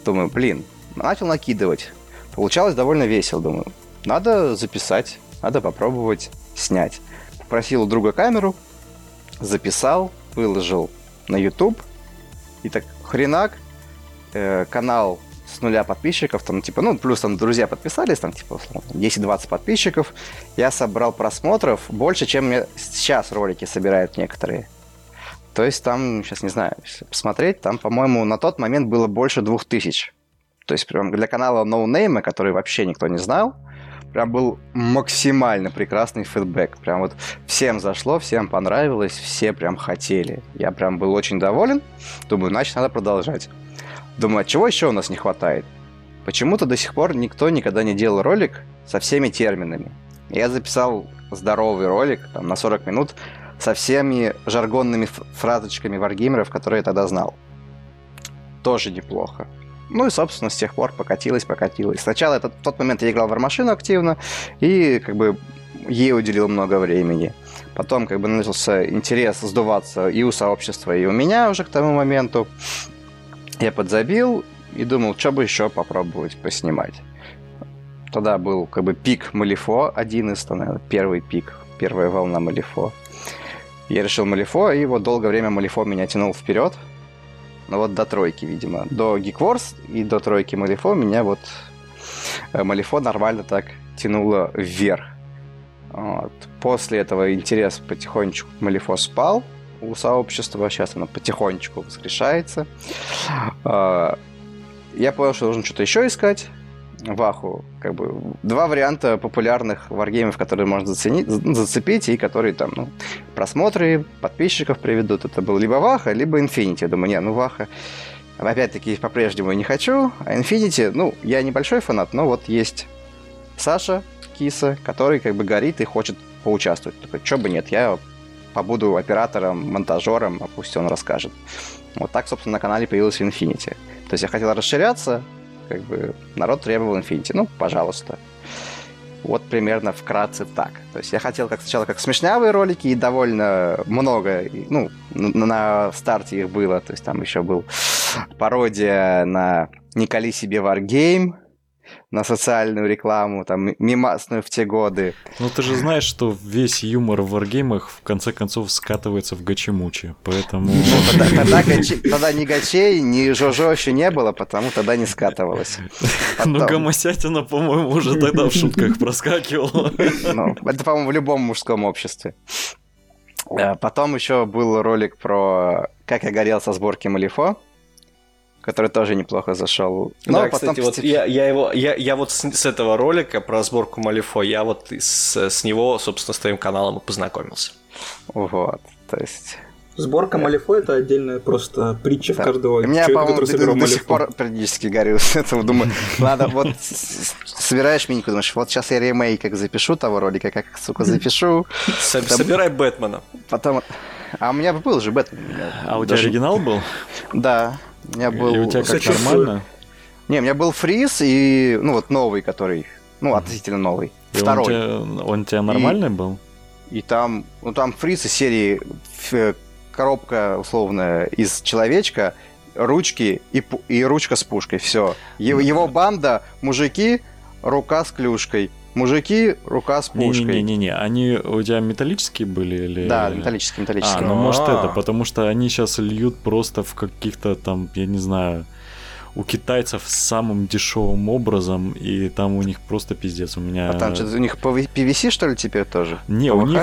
Думаю, блин, начал накидывать. Получалось довольно весело, думаю. Надо записать, надо попробовать снять. Попросил у друга камеру, записал, выложил на YouTube. И так хренак, э, канал с нуля подписчиков, там, типа, ну, плюс там друзья подписались, там, типа, 10-20 подписчиков. Я собрал просмотров больше, чем сейчас ролики собирают некоторые. То есть там, сейчас не знаю, посмотреть, там, по-моему, на тот момент было больше двух тысяч. То есть прям для канала No Name, который вообще никто не знал, прям был максимально прекрасный фидбэк. Прям вот всем зашло, всем понравилось, все прям хотели. Я прям был очень доволен. Думаю, значит, надо продолжать. Думаю, от чего еще у нас не хватает? Почему-то до сих пор никто никогда не делал ролик со всеми терминами. Я записал здоровый ролик там, на 40 минут со всеми жаргонными фразочками варгеймеров, которые я тогда знал. Тоже неплохо. Ну и, собственно, с тех пор покатилась, покатилась. Сначала это, в тот момент я играл в армашину активно, и как бы ей уделил много времени. Потом как бы начался интерес сдуваться и у сообщества, и у меня уже к тому моменту. Я подзабил и думал, что бы еще попробовать поснимать. Тогда был как бы пик Малифо, один из, наверное, первый пик, первая волна Малифо. Я решил Малифо, и вот долгое время Малифо меня тянул вперед. Но вот до тройки, видимо. До Geek Wars и до тройки Малифо меня вот э, Малифо нормально так тянуло вверх. Вот. После этого интерес потихонечку к Малифо спал у сообщества. Сейчас оно потихонечку воскрешается. А, я понял, что должен что-то еще искать. Ваху, как бы два варианта популярных варгеймов, которые можно заценить, зацепить и которые там, ну, просмотры подписчиков приведут. Это был либо Ваха, либо Infinity. Я думаю, не, ну Ваха, опять-таки, по-прежнему не хочу. А Infinity, ну, я небольшой фанат, но вот есть Саша Киса, который как бы горит и хочет поучаствовать. Такой, что бы нет, я побуду оператором, монтажером, а пусть он расскажет. Вот так, собственно, на канале появился Infinity. То есть я хотел расширяться, как бы народ требовал Infinity. Ну, пожалуйста. Вот примерно вкратце так. То есть я хотел как сначала как смешнявые ролики, и довольно много, ну, на, на старте их было. То есть там еще был пародия на «Не кали себе Wargame», на социальную рекламу, там, мимасную в те годы.
Ну, ты же знаешь, что весь юмор в варгеймах в конце концов скатывается в гачи-мучи, поэтому...
Ну, тогда, ни гачей, ни жожо еще не было, потому тогда не скатывалось.
Ну, гомосятина, по-моему, уже тогда в шутках проскакивала.
Ну, это, по-моему, в любом мужском обществе. Э, потом еще был ролик про как я горел со сборки Малифо который тоже неплохо зашел.
Но да, потом кстати, вот я, я его, я, я вот с, с этого ролика про сборку Малифо, я вот с, с него, собственно, с твоим каналом и познакомился.
Вот, то есть...
Сборка Малифо это отдельная просто притча да. в каждого
У меня, человека, который собирал до, до сих пор периодически горю с этого. Думаю, надо вот собираешь миньку, думаешь, вот сейчас я ремейк как запишу того ролика, как, сука, запишу.
Собирай Бэтмена.
Потом... А у меня был же Бэтмен.
А у тебя оригинал был?
Да. У меня был...
И у тебя как нормально?
Не, у меня был фриз и, ну, вот новый, который, ну, относительно новый. И Второй.
Он тебя, он тебя нормальный и, был?
И там, ну, там фриз из серии коробка условная из человечка, ручки и, и ручка с пушкой. Все. Его, его банда, мужики, рука с клюшкой. Мужики, рука с пушкой.
Не-не-не, они у тебя металлические были или?
Да, металлические, металлические.
А, ну может это, потому что они сейчас льют просто в каких-то там, я не знаю, у китайцев самым дешевым образом, и там у них просто пиздец. У меня...
А там что у них PVC, что ли, теперь тоже?
Не, у них,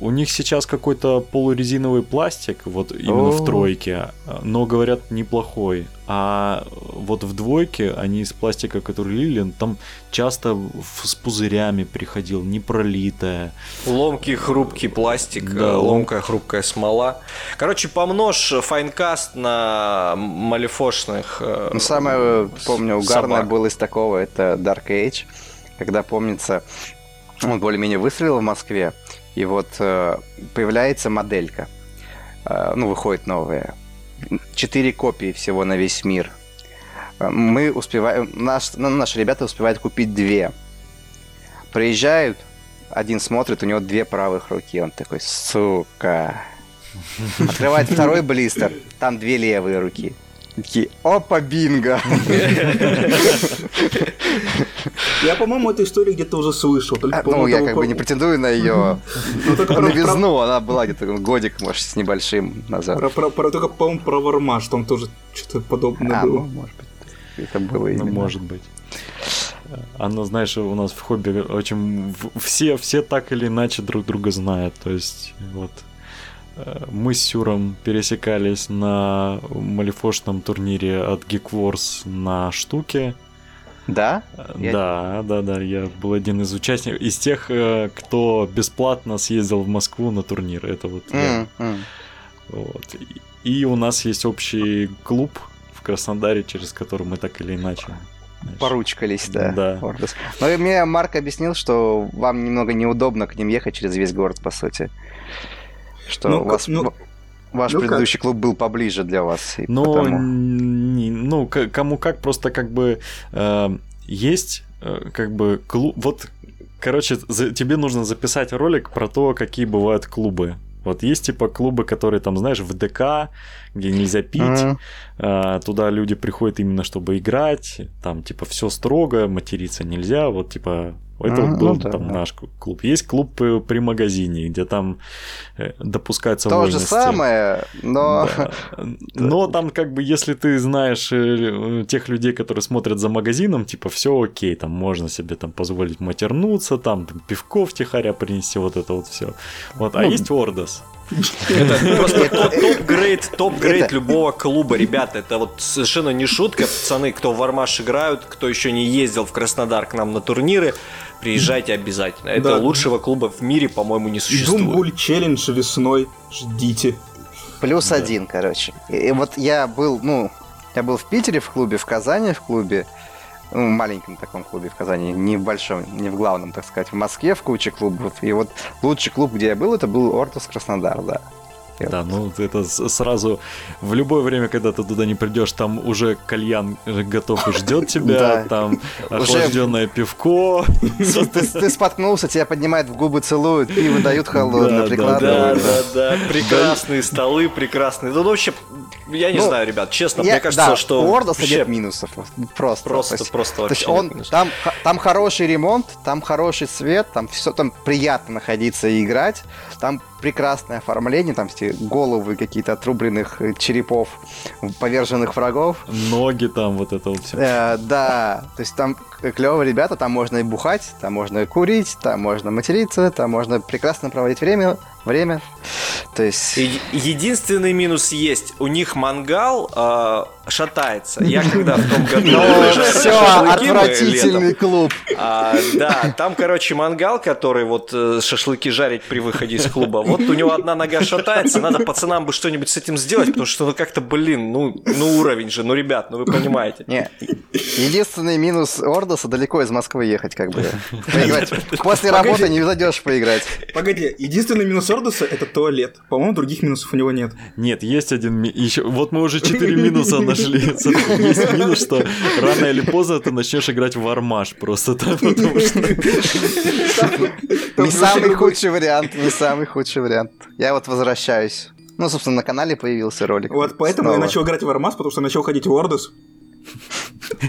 у них сейчас какой-то полурезиновый пластик, вот именно О-о-о. в тройке, но, говорят, неплохой. А вот в двойке они из пластика, который лили, там часто с пузырями приходил, не пролитая.
Ломкий, хрупкий пластик, да, ломкая, хрупкая смола. Короче, помножь файнкаст на малифошных
э, ну, Самое, помню, угарное было из такого, это Dark Age, когда, помнится, он более-менее выстрелил в Москве, и вот э, появляется моделька, э, ну, выходит новая, четыре копии всего на весь мир. Мы успеваем, наш, ну, наши ребята успевают купить две. Приезжают, один смотрит, у него две правых руки. Он такой, сука. Открывает второй блистер, там две левые руки. Такие, опа, бинго!
Я, по-моему, эту историю где-то уже слышал. только,
А, Ну,
по-моему,
я как бы не претендую на ее
Ну,
новизну, она была где-то годик, может, с небольшим назад.
Только, по-моему, про Вармаш, там тоже что-то подобное
А, ну,
было.
может быть, это было
Ну,
именно.
может быть. Оно, знаешь, у нас в хобби очень... Все, все так или иначе друг друга знают. То есть, вот... э, Мы с Сюром пересекались на малифошном турнире от Geek Wars на штуке.
Да?
Э,
Я-
Да, да, да, я был один из участников, из тех, э, кто бесплатно съездил в Москву на турнир. Это вот я.
М, м.
Вот. И- у нас есть общий клуб в Краснодаре, через который мы так или иначе. знаешь,
Поручкались, да.
Да.
Ордос. Но мне Марк объяснил, что вам немного неудобно к ним ехать через весь город, по сути. Что
Ну,
у вас
как- ну-
ваш
ну как?
предыдущий клуб был поближе для вас. и
Но,
потому-
не- ну, кому как, просто как бы э, есть э, как бы клуб... Вот, короче, за- тебе нужно записать ролик про то, какие бывают клубы. Вот есть типа клубы, которые там, знаешь, в ДК, где нельзя пить,
Мгм.
А, Туда люди приходят именно чтобы играть, там типа все строго, материться нельзя, вот типа это вот был
ну да,
там
да.
наш клуб. Есть клуб э, при магазине, где там э, допускаются
То же
вольности.
самое, но...
Да. Но там как бы если ты знаешь э, тех людей, которые смотрят за магазином, типа все окей, там можно себе там позволить матернуться, там, там пивко втихаря принести, вот это вот все. Вот, а
Ну,
есть Ордос.
Это просто топ- топ-грейд, топ-грейд любого клуба, ребята. Это вот совершенно не шутка, пацаны, кто в Армаш играют, кто еще не ездил в Краснодар к нам на турниры, приезжайте обязательно. Это
Да.
лучшего клуба в мире, по-моему, не существует.
Думбуль челлендж весной. Ждите.
Плюс
Да.
один, короче. И, и вот я был, ну, я был в Питере в клубе, в Казани в клубе, ну, в маленьком таком клубе в Казани, не в большом, не в главном, так сказать, в Москве в куче клубов. И вот лучший клуб, где я был, это был Ортус Краснодар, да. И
Да, ну это сразу в любое время, когда ты туда не придешь, там уже кальян готов и ждет тебя, там охлажденное пивко.
Ты, споткнулся, тебя поднимают в губы, целуют, пиво дают
Да,
холодное,
да,
Да,
прикладывают.
да, да, прекрасные столы, прекрасные. Ну, вообще, я не
Ну,
знаю, ребят, честно, мне кажется, что
у Ордоса
вообще
нет минусов. Просто.
просто, просто вообще нет
он, там хороший ремонт, там хороший свет, там все там приятно находиться и играть, там прекрасное оформление, там все головы какие-то отрубленных э, черепов поверженных врагов.
Ноги там, вот это вот все.
Э, да, то есть там клевые ребята, там можно и бухать, там можно и курить, там можно материться, там можно прекрасно проводить время, время. То есть...
Единственный минус есть. У них мангал э, шатается. Я когда в том году
Ну, все, отвратительный клуб.
а, да, там, короче, мангал, который вот э, шашлыки жарить при выходе из клуба. Вот у него одна нога шатается, надо пацанам бы что-нибудь с этим сделать, потому что ну как-то, блин, ну, ну уровень же, ну, ребят, ну вы понимаете.
Не, единственный минус Ордоса далеко из Москвы ехать, как бы. Поиграть. После работы не зайдешь поиграть.
Погоди, единственный минус Ордоса это туалет. По-моему, других минусов у него нет.
Нет, есть один еще. Вот мы уже четыре минуса нашли. Есть минус, что рано или поздно ты начнешь играть в армаш просто потому что
Не самый худший вариант, не самый худший вариант. Я вот возвращаюсь. Ну, собственно, на канале появился ролик.
Вот поэтому я
Снова.
начал играть в Армас, потому что начал ходить в Ордос.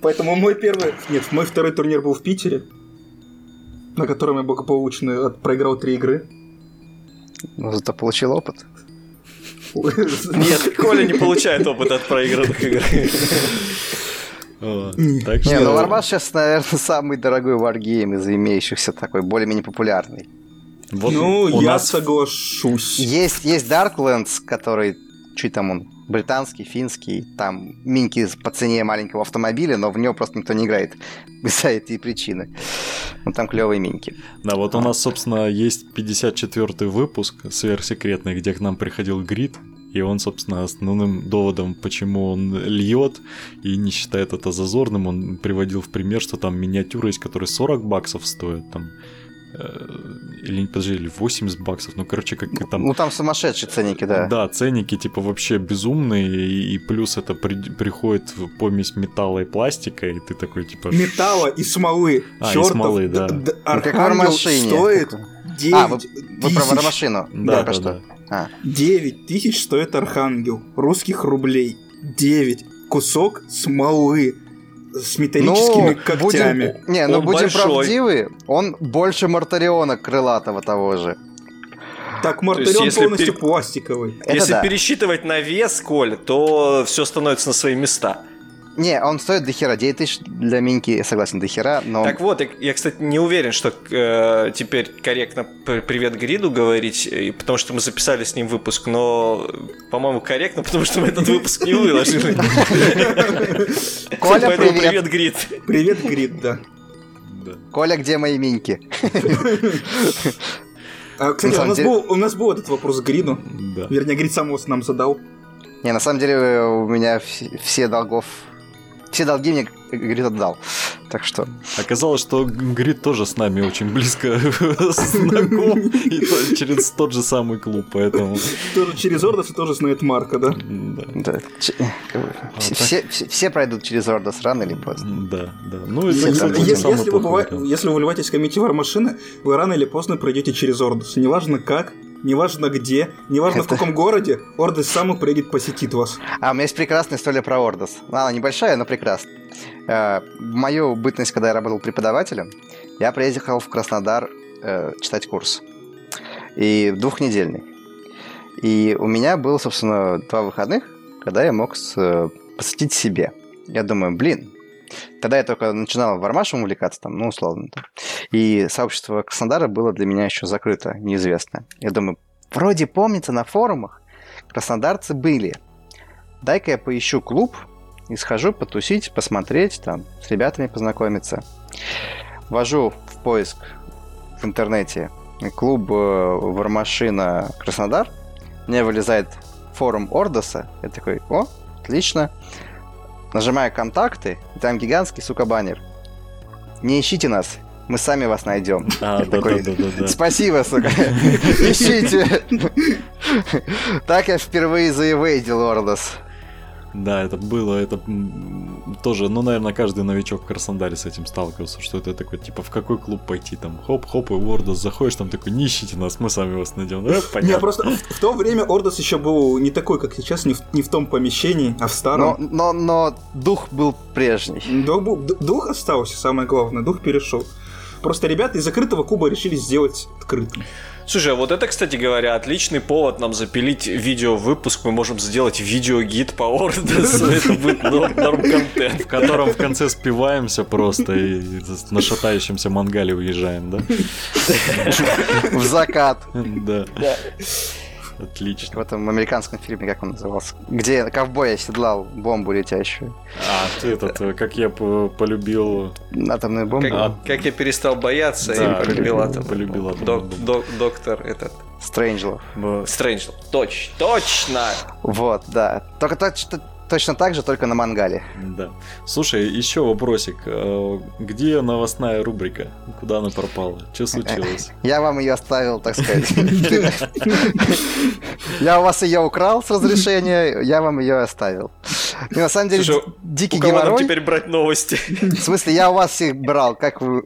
Поэтому мой первый... Нет, мой второй турнир был в Питере, на котором я благополучно от- проиграл три игры.
Ну, зато получил опыт.
Нет, Коля не получает опыт от проигранных игр.
Не.
Так
Не, ну Вармаш сейчас, наверное, самый дорогой варгейм из имеющихся, такой более-менее популярный.
вот
Ну, я
нас
соглашусь.
Есть, есть Darklands, который, чуть там он, британский, финский, там миньки по цене маленького автомобиля, но в него просто никто не играет из-за этой причины. Ну, там клевые миньки.
Да, вот у нас, собственно, есть 54-й выпуск сверхсекретный, где к нам приходил Грид, и он, собственно, основным доводом, почему он льет и не считает это зазорным, он приводил в пример, что там миниатюры есть, которые 40 баксов стоят, там, или, подожди, или 80 баксов, ну, короче, как там...
Ну, там сумасшедшие ценники, да.
Да, ценники типа вообще безумные, и, и плюс это при- приходит в помесь металла и пластика, и ты такой типа...
Металла и смолы.
А, и
Чёртов
смолы, да.
д- д-
как в
Архангел стоит
Такой. А, вы,
9
вы про воромашину.
Да, да,
что.
да.
А,
9 тысяч стоит Архангел. Русских рублей. 9. Кусок смолы с металлическими когтями.
Будем, не, ну
Он
будем
большой.
правдивы, он больше Мартариона крылатого того же.
Так,
есть,
Мартырион
если
полностью
пере-
пластиковый.
Это
Если
да.
пересчитывать на вес, Коль, то все становится на свои места.
Не, он стоит до хера. 9 тысяч для Минки, я согласен, до хера, но...
Так вот, я, я, кстати, не уверен, что э, теперь корректно привет Гриду говорить, потому что мы записали с ним выпуск, но, по-моему, корректно, потому что мы этот выпуск не выложили.
Коля,
Поэтому
привет.
привет, Грид.
Привет, Грид, да.
Коля, где мои Минки?
А, кстати, у нас, был, у нас был этот вопрос к Гриду.
Да.
Вернее, Грид сам его нам задал.
Не, на самом деле э, у меня вс- все долгов... Все долги мне Грид отдал. Так что...
Оказалось, что Грид тоже с нами очень близко знаком, и через тот же самый клуб, поэтому...
Тоже через Ордос и тоже знает Марка, да?
Да.
как бы, все, пройдут через Ордос рано или поздно.
Да, да. Ну, это,
Если-
кстати,
вы,
плохой
быва-
вариант.
если вы вливаетесь в комитет Вармашины, вы рано или поздно пройдете через Ордос. Неважно как, неважно где, неважно в
Это-
каком городе, Ордос сам приедет посетит вас.
А, у меня есть прекрасная история про Ордос. Она небольшая, но прекрасная. Э, В мою бытность, когда я работал преподавателем, я приехал в Краснодар э, читать курс. И двухнедельный. И у меня было, собственно, два выходных, когда я мог э, посвятить себе. Я думаю, блин, тогда я только начинал вармашем увлекаться, там, ну, условно. там. И сообщество Краснодара было для меня еще закрыто, неизвестно. Я думаю, вроде помнится на форумах, краснодарцы были. Дай-ка я поищу клуб и схожу потусить, посмотреть, там, с ребятами познакомиться. Ввожу в поиск в интернете клуб э, Вармашина Краснодар. Мне вылезает форум Ордоса. Я такой, о, отлично. Нажимаю контакты, и там гигантский, сука, баннер. Не ищите нас, мы сами вас найдем.
А, да,
такой,
да, да, да, да.
Спасибо, сука. Ищите. Так я впервые заевейдил Ордос.
Да, это было, это тоже, ну, наверное, каждый новичок в Краснодаре с этим сталкивался, что это такой, типа, в какой клуб пойти, там, хоп-хоп, и в Ордос заходишь, там такой, не ищите нас, мы сами вас найдем. Да,
Не,
понятно.
просто в, в то время Ордос еще был не такой, как сейчас, не в, не в том помещении, а в старом.
но, но дух был прежний.
Дух, был- ду- дух остался, самое главное, дух перешел. Просто ребята из закрытого куба решили сделать открытым.
Слушай, а вот это, кстати говоря, отличный повод нам запилить видео-выпуск. Мы можем сделать видеогид по Ордосу. Это будет норм- норм-контент.
в котором в конце спиваемся просто и на шатающемся мангале уезжаем, да?
В закат.
Да. Отлично.
В этом американском фильме, как он назывался? Где ковбой оседлал бомбу летящую.
А, ты этот, э, как я по- полюбил...
Атомную бомбу.
Как,
А.
как я перестал бояться
Да,
и полюбил атом.
полюбил атомную
Док-
бомбу.
док- доктор этот.
Стрэнджлов.
Стрэндж. Точ, точно!
Вот, да. Только точ- точно так же, только на мангале.
Да. Слушай, еще вопросик. Э, Где новостная рубрика? Куда она пропала? Что случилось?
Я вам ее оставил, так сказать. Я у вас ее украл с разрешения, я вам ее оставил. И на самом деле,
Слушай,
дикий
У кого нам
геморрой...
теперь брать новости?
В смысле, я у вас всех брал, как вы...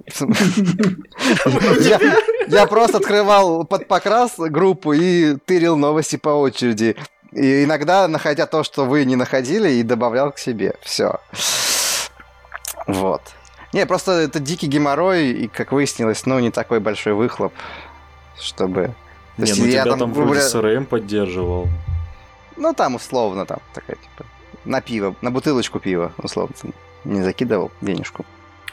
Я, я просто открывал под покрас группу и тырил новости по очереди. И иногда, находя то, что вы не находили, и добавлял к себе. Все. Вот. Не, просто это дикий геморрой, и, как выяснилось, ну, не такой большой выхлоп, чтобы... То
Не, ну
я
тебя там вроде
выбра-
СРМ поддерживал.
Ну, там условно, там, такая, типа, на пиво, на бутылочку пива, условно, не закидывал денежку.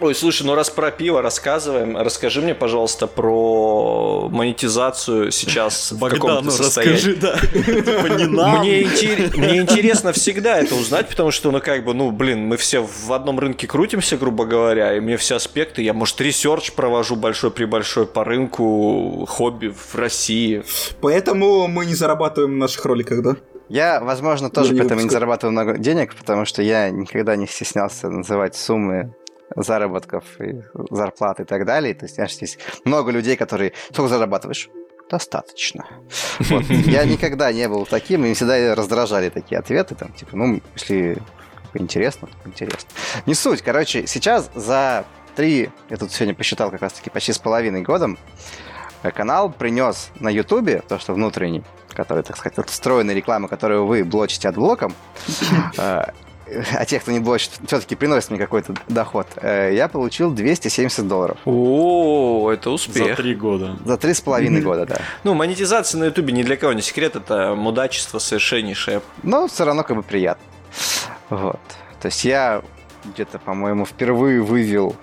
Ой, слушай, ну раз про пиво рассказываем, расскажи мне, пожалуйста, про монетизацию сейчас в каком-то состоянии.
расскажи, да. Типа не.
Мне, интер- мне интересно всегда это узнать, потому что, ну, как бы, ну, блин, мы все в одном рынке крутимся, грубо говоря, и мне все аспекты, я, может, research провожу большой-пребольшой по рынку хобби в России.
Поэтому мы не зарабатываем на наших роликах, да?
Я, возможно, тоже
не
поэтому не
выпускать.
зарабатываю много денег, потому что я никогда не стеснялся называть суммы заработков и зарплат и так далее. То есть, знаешь, здесь много людей, которые... Сколько зарабатываешь? Достаточно. Вот. Я никогда не был таким, и всегда раздражали такие ответы, там, типа, ну, если интересно, то интересно. Не суть. Короче, сейчас за три, я тут сегодня посчитал как раз-таки почти с половиной годом, э, канал принес на Ютубе, то, что внутренний, который, так сказать, встроенная реклама, которую вы блочите от блоком, э, а те, кто не блочит, все-таки приносит мне какой-то доход, э, я получил 270 долларов.
О, это
За
успех.
три года.
За три с половиной года, да.
Ну, монетизация на Ютубе ни для кого не секрет, это мудачество совершеннейшее.
Но все равно как бы приятно. Вот. То есть я где-то, по-моему, впервые вывел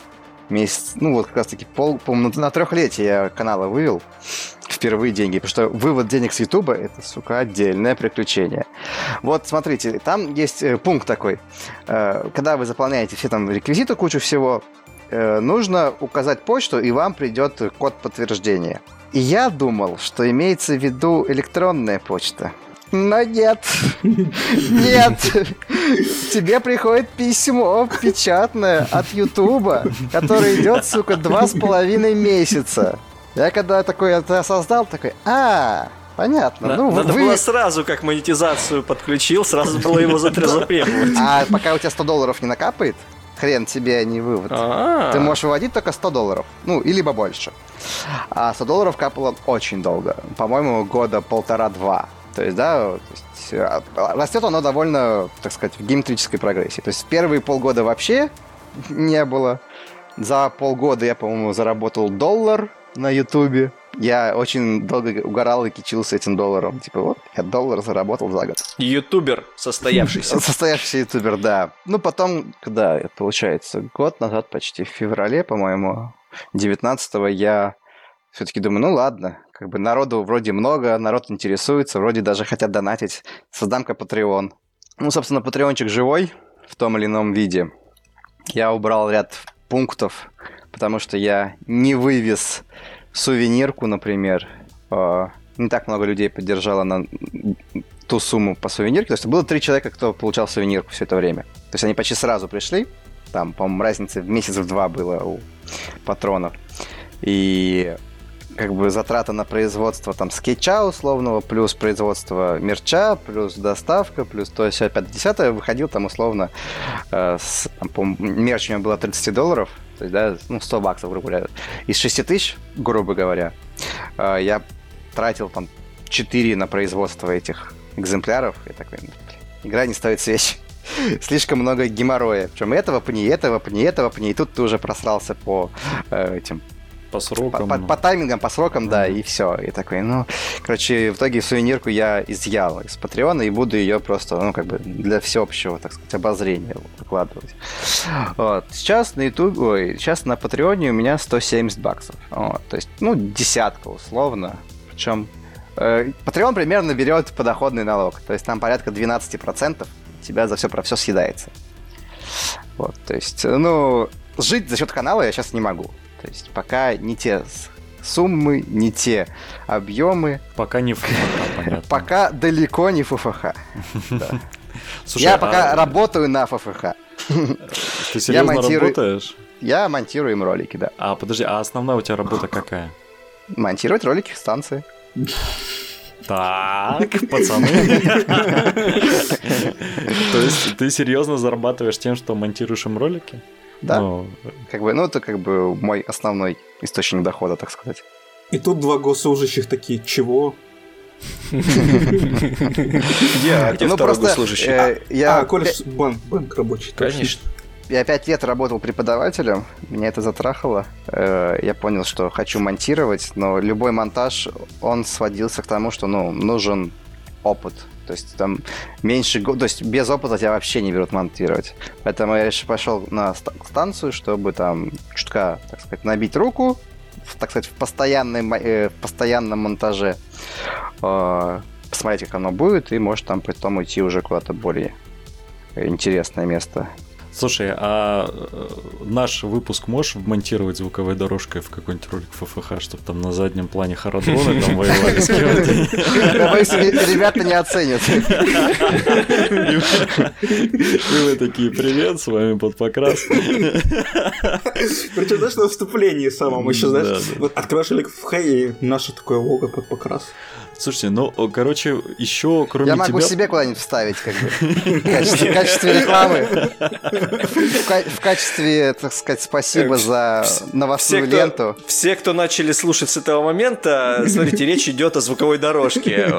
месяц, ну вот как раз таки пол, по-моему, на трехлетие я канала вывел впервые деньги, потому что вывод денег с Ютуба это, сука, отдельное приключение. Вот, смотрите, там есть э, пункт такой. Э, когда вы заполняете все там реквизиты, кучу всего, э, нужно указать почту, и вам придет код подтверждения. И я думал, что имеется в виду электронная почта. Но нет. Нет. Тебе приходит письмо печатное от Ютуба, которое идет, сука, два с половиной месяца. Я когда такой это осознал, такой, а, понятно.
На-
ну,
Надо
вы...
было сразу, как монетизацию подключил, сразу было его затр- затребовать.
А пока у тебя 100 долларов не накапает, хрен тебе, а не вывод.
А,
Ты можешь выводить только 100 долларов. Ну, и либо больше. А 100 долларов капало очень долго. По-моему, года полтора-два. То есть, да, то есть, э, растет оно довольно, так сказать, в геометрической прогрессии. То есть первые полгода вообще не было. За полгода я, по-моему, заработал доллар на Ютубе. Я очень долго угорал и кичился этим долларом. Типа, вот, я доллар заработал за год.
Ютубер состоявшийся.
Состоявшийся ютубер, да. Ну, потом, когда получается, год назад, почти в феврале, по-моему, 19-го, я все-таки думаю, ну ладно, как бы народу вроде много, народ интересуется, вроде даже хотят донатить, создам-ка Patreon. Ну, собственно, патреончик живой в том или ином виде. Я убрал ряд пунктов, потому что я не вывез сувенирку, например. А, Не так много людей поддержало на ту сумму по сувенирке. То есть было три человека, кто получал сувенирку все это время. То есть они почти сразу пришли. Там, по-моему, разница в месяц в два было у патронов. И как бы затрата на производство там скетча условного, плюс производство мерча, плюс доставка, плюс то есть 5 10 выходил там условно э, с, там, мерч у меня было 30 долларов, то есть, да, ну, 100 баксов, грубо говоря. Из 6 тысяч, грубо говоря, э, я тратил там 4 на производство этих экземпляров. Я такой, «Ну, блин, игра не стоит свеч. Слишком много геморроя. Причем этого пни, этого пни, этого пни. И тут ты уже просрался по э, этим
По
по,
срокам.
по-
ну.
по таймингам, по срокам, да, и все. И такой, ну, короче, в итоге сувенирку я изъял из Патреона и буду ее просто, ну, как бы для всеобщего, так сказать, обозрения выкладывать. Вот. Сейчас на YouTube, ой, сейчас на Патреоне у меня 170 баксов. Вот. То есть, ну, десятка условно. Причем Patreon примерно берет подоходный налог. То есть там порядка 12% у тебя за все про все съедается. Вот, то есть, э, ну, жить за счет канала я сейчас не могу. То есть пока не те суммы, не те объемы,
Пока не ФФХ, понятно.
пока далеко не ФФХ. Я
а
пока работаю на ФФХ.
Ты серьезно работаешь?
Я монтирую им ролики, да.
А, подожди, а основная у тебя работа какая?
Монтировать ролики в станции.
Так, пацаны. То есть ты серьезно зарабатываешь тем, что монтируешь им ролики?
Да.
Ну,
Как бы, ну, это как бы мой основной источник дохода, так сказать.
И тут два госслужащих такие, чего?
Где, а
ну,
второй
просто
госслужащий?
э, я,
а, колледж, банк, банк рабочий.
Конечно.
я пять лет работал преподавателем, меня это затрахало. Э, Я понял, что хочу монтировать, но любой монтаж, он сводился к тому, что, ну, нужен опыт. То есть там меньше года, то есть без опыта тебя вообще не берут монтировать. Поэтому я решил, пошел на ста- станцию, чтобы там чутка, так сказать, набить руку, так сказать, в, постоянной, э, в постоянном монтаже, э, посмотреть, как оно будет, и может там потом уйти уже куда-то более интересное место.
Слушай, а э, наш выпуск можешь вмонтировать звуковой дорожкой в какой-нибудь ролик ФФХ, чтобы там на заднем плане харадроны там воевали с кем-то?
Ребята не оценят.
И вы такие, привет, с вами под покрас.
Причем, знаешь, на вступлении самом еще, знаешь, открываешь ролик в Хэй, и наше такое лого под покрас.
Слушайте, ну, короче, еще кроме
Я могу
тебя...
себе куда-нибудь вставить, как бы, в качестве, в качестве рекламы. В качестве, так сказать, спасибо за новостную ленту.
Все, кто начали слушать с этого момента, смотрите, речь идет о звуковой дорожке,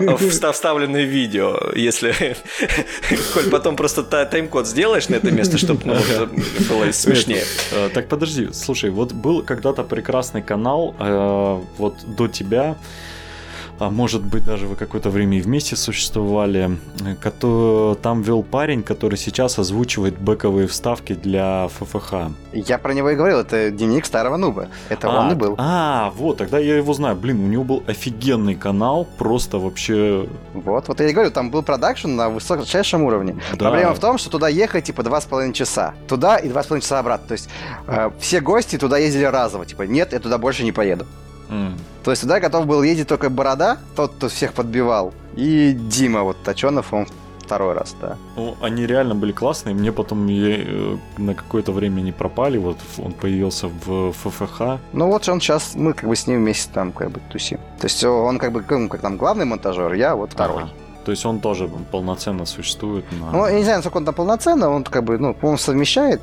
вставленной в видео. Если, Коль, потом просто тайм-код сделаешь на это место, чтобы ну, было смешнее.
Э, так подожди, слушай, вот был когда-то прекрасный канал, э, вот до тебя, а может быть даже вы какое-то время и вместе существовали, который, там вел парень, который сейчас озвучивает бэковые вставки для ФФХ.
Я про него и говорил, это дневник старого нуба, это
а,
он и был.
А, вот, тогда я его знаю. Блин, у него был офигенный канал, просто вообще...
Вот, вот я и говорю, там был продакшн на высочайшем уровне. Да. Проблема в том, что туда ехать типа два с половиной часа. Туда и два с половиной часа обратно. То есть э, все гости туда ездили разово. Типа, нет, я туда больше не поеду. Mm. То есть туда готов был ездить только Борода, тот, кто всех подбивал, и Дима, вот Точенов, он второй раз, да.
Ну, они реально были классные. Мне потом э, на какое-то время не пропали. Вот он появился в ФФХ.
Ну вот он сейчас, мы как бы с ним вместе там как бы тусим. То есть он как бы ну, как там главный монтажер, я вот второй. Ага.
То есть он тоже полноценно существует.
На... Ну, я не знаю, насколько он там полноценно, он как бы, ну, он совмещает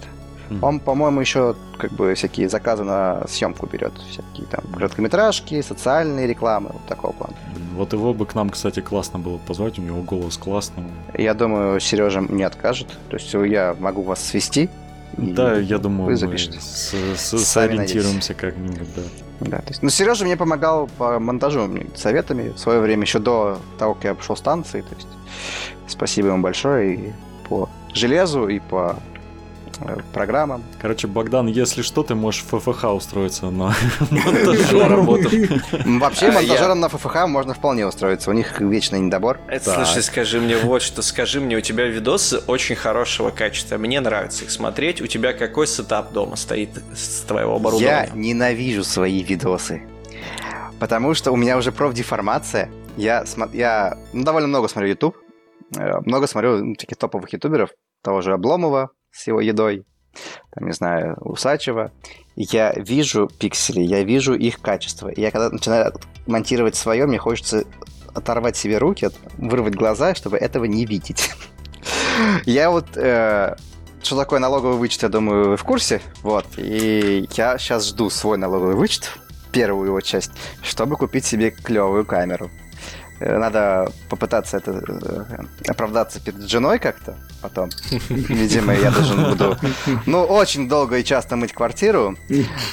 Mm-hmm. Он, по-моему, еще как бы всякие заказы на съемку берет. Всякие там короткометражки, социальные рекламы, вот такого плана.
Вот его бы к нам, кстати, классно было позвать, у него голос классный.
Я думаю, Сережа не откажет. То есть я могу вас свести.
Да, я думаю, вы мы с, с, сориентируемся как-нибудь, да.
Да, то есть, ну, Сережа мне помогал по монтажу советами в свое время, еще до того, как я пошел станции. То есть, спасибо ему большое и по железу, и по программам.
Короче, Богдан, если что, ты можешь в ФФХ устроиться на монтажер работу.
Вообще, а, монтажером на ФФХ можно вполне устроиться. У них вечный недобор.
Слушай, скажи мне вот что. Скажи мне, у тебя видосы очень хорошего качества. Мне нравится их смотреть. У тебя какой сетап дома стоит с твоего оборудования?
Я ненавижу свои видосы. Потому что у меня уже профдеформация. Я, я ну, довольно много смотрю YouTube. Э, много смотрю ну, таких топовых ютуберов. Того же Обломова, с его едой, там, не знаю, Усачева, я вижу пиксели, я вижу их качество. И я когда начинаю монтировать свое, мне хочется оторвать себе руки, вырвать глаза, чтобы этого не видеть. Я вот... Э, что такое налоговый вычет, я думаю, вы в курсе. Вот. И я сейчас жду свой налоговый вычет, первую его часть, чтобы купить себе клевую камеру. Э, надо попытаться это э, оправдаться перед женой как-то потом. Видимо, я должен буду, ну, очень долго и часто мыть квартиру.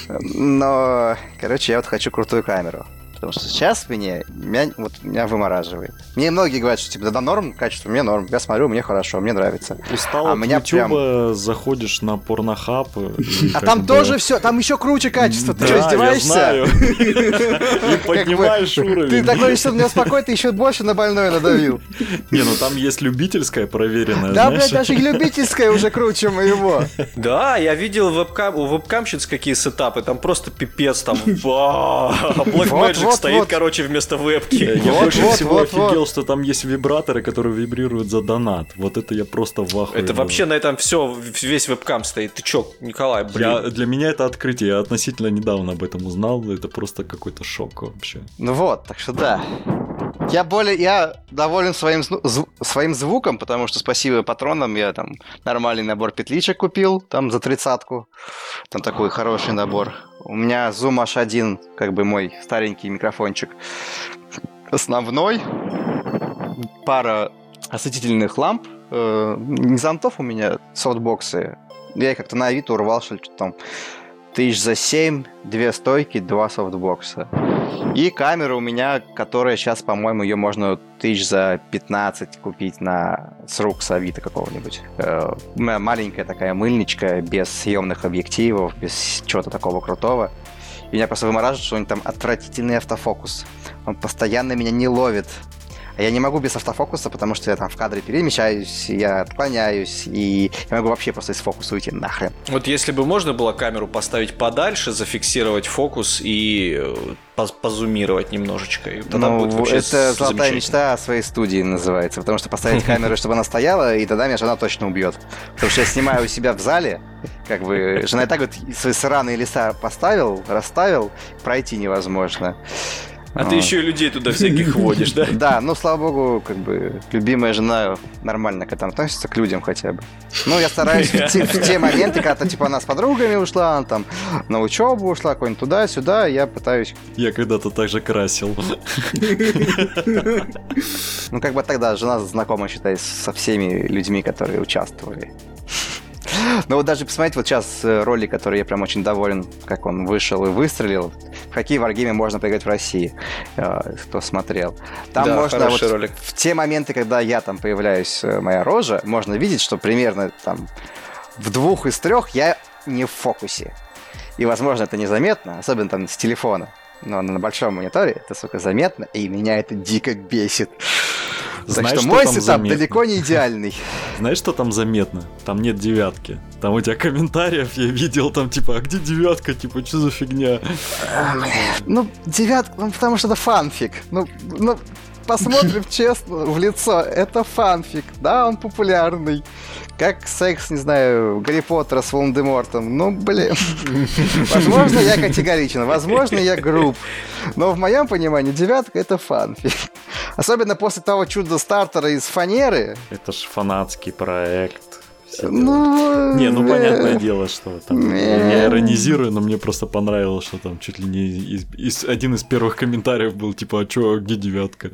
Но, короче, я вот хочу крутую камеру. Потому что сейчас меня, меня, вот, меня вымораживает. Мне многие говорят, что типа, да, норм, качество, мне норм. Я смотрю, мне хорошо, мне нравится.
Устал а от меня прям... заходишь на порнохаб.
А там тоже все, там еще круче качество. Ты да, что, издеваешься?
И поднимаешь уровень.
Ты такой еще меня спокойно, ты еще больше на больное надавил.
Не, ну там есть любительская проверенная.
Да, блядь, даже и любительская уже круче моего.
Да, я видел вебкам, у вебкамщиц какие сетапы, там просто пипец, там Blackmagic вот, стоит, вот. короче, вместо вебки.
Я вот, больше вот, всего вот, офигел, вот. что там есть вибраторы, которые вибрируют за донат. Вот это я просто в ахуе.
Это вообще на этом все, весь вебкам стоит. Ты чё, Николай, блин?
Я, для меня это открытие. Я относительно недавно об этом узнал. Это просто какой-то шок вообще.
Ну вот, так что да. Я более, я доволен своим, зв, своим звуком, потому что спасибо патронам, я там нормальный набор петличек купил, там за тридцатку, там такой хороший набор. У меня Zoom H1, как бы мой старенький микрофончик, основной, пара осветительных ламп, э, не зонтов у меня, софтбоксы. Я их как-то на Авито урвал, что ли, что там тысяч за 7, две стойки, два софтбокса. И камера у меня, которая сейчас, по-моему, ее можно тысяч за 15 купить на с рук с какого-нибудь. Э, маленькая такая мыльничка, без съемных объективов, без чего-то такого крутого. И меня просто вымораживает, что у них там отвратительный автофокус. Он постоянно меня не ловит. А я не могу без автофокуса, потому что я там в кадре перемещаюсь, я отклоняюсь, и я могу вообще просто из фокуса уйти нахрен.
Вот если бы можно было камеру поставить подальше, зафиксировать фокус и э, позумировать немножечко. И
тогда ну, будет это золотая мечта о своей студии называется. Потому что поставить камеру, чтобы она стояла, и тогда меня жена точно убьет. Потому что я снимаю у себя в зале, как бы жена и так вот свои сраные леса поставил, расставил, пройти невозможно.
А ты еще и людей туда всяких водишь, да?
Да, ну, слава богу, как бы, любимая жена нормально к этому относится, к людям хотя бы. Ну, я стараюсь в те, в те моменты, когда, типа, она с подругами ушла, она там на учебу ушла, какой-нибудь туда-сюда, я пытаюсь...
Я когда-то также красил.
Ну, как бы тогда жена знакома, считай, со всеми людьми, которые участвовали. Ну вот даже посмотреть вот сейчас э, ролик, который я прям очень доволен, как он вышел и выстрелил. В какие варгеймы можно поиграть в России, э, кто смотрел. Там
Да,
можно вот
ролик.
в те моменты, когда я там появляюсь, э, моя рожа, можно видеть, что примерно там в двух из трех я не в фокусе. И, возможно, это незаметно, особенно там с телефона. Но на большом мониторе это, сука, заметно, и меня это дико бесит. Так
Знаешь,
что
что
мой сетап
заметно?
далеко не идеальный.
Знаешь, что там заметно? Там нет девятки. Там у тебя комментариев я видел, там типа, а где девятка? Типа, что за фигня?
Ну, девятка, ну, потому что это фанфик. Ну, ну, посмотрим честно в лицо. Это фанфик. Да, он популярный. Как секс, не знаю, Гарри Поттера с Волан-де-Мортом. Ну, блин. Возможно, я категоричен. Возможно, я груб. Но в моем понимании девятка это фанфик. Особенно после того чуда стартера из фанеры.
Это ж фанатский проект.
Ну,
Не, ну
э,
понятное дело, что там
э.
я иронизирую, но мне просто понравилось, что там чуть ли не из- из- один из первых комментариев был типа, а чё, а где девятка?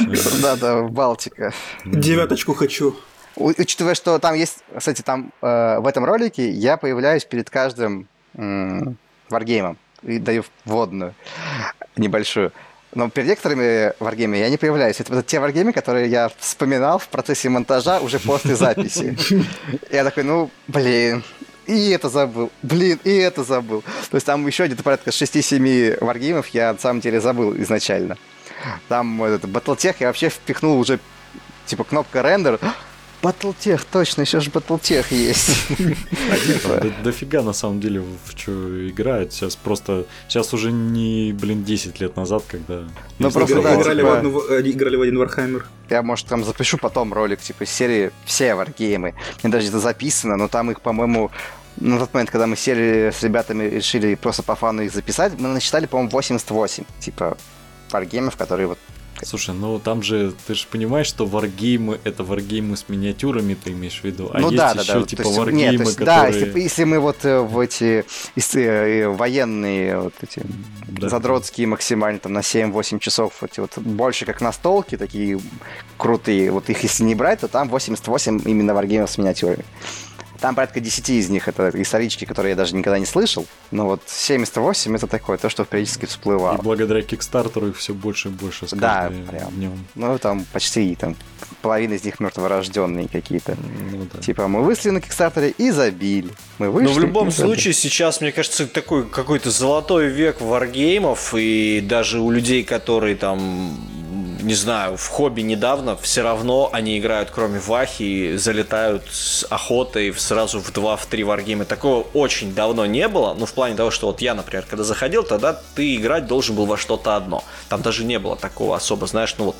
Да-да, Балтика.
Девяточку хочу.
Учитывая, что там есть, кстати, там э, в этом ролике я появляюсь перед каждым варгеймом и даю вводную небольшую. Но перед некоторыми варгеймами я не появляюсь. Это, вот те варгеймы, которые я вспоминал в процессе монтажа уже после записи. Я такой, ну, блин, и это забыл, блин, и это забыл. То есть там еще где-то порядка 6-7 варгеймов я на самом деле забыл изначально. Там этот Battletech я вообще впихнул уже, типа, кнопка рендер. Battletech, точно, еще же Battletech есть.
До- Дофига на самом деле в что играют. Сейчас просто... Сейчас уже не, блин, 10 лет назад, когда...
Ну, просто,
играли,
типа-
в э, играли в один Вархаммер.
Я, может, там запишу потом ролик, типа, серии все варгеймы. Мне даже это записано, но там их, по-моему, на тот момент, когда мы сели с ребятами, решили просто по фану их записать, мы насчитали, по-моему, 88, типа, варгеймов, которые вот...
Слушай, ну там же, ты же понимаешь, что варгеймы это варгеймы с миниатюрами, ты имеешь в виду, а
ну
есть
да, да,
еще
да.
типа
есть,
варгеймы,
нет, есть, Да,
которые...
если, если мы вот э, в эти э, э, военные вот эти
Да.
задротские максимально там на 7-8 часов, эти вот больше как настолки такие крутые, вот их если не брать, то там 88 именно варгеймов с миниатюрами. Там порядка 10 из них это исторички, которые я даже никогда не слышал. Но вот 78 это такое, то, что периодически всплывало.
И благодаря Кикстартеру их все больше и больше с
Да, прям.
днем.
Ну, там почти там половина из них мертворожденные какие-то.
Ну да.
Типа, мы вышли на Кикстартере и забили. Мы вышли
Но Ну, в любом
и забили.
случае сейчас, мне кажется, такой какой-то золотой век варгеймов, и даже у людей, которые там, не знаю, в хобби недавно, все равно они играют, кроме Вахи, залетают с охотой в- сразу в 2-3 варгейма. Такого очень давно не было, ну, в плане того, что вот я, например, когда заходил, тогда ты играть должен был во что-то одно. Там даже не было такого особо, знаешь, ну вот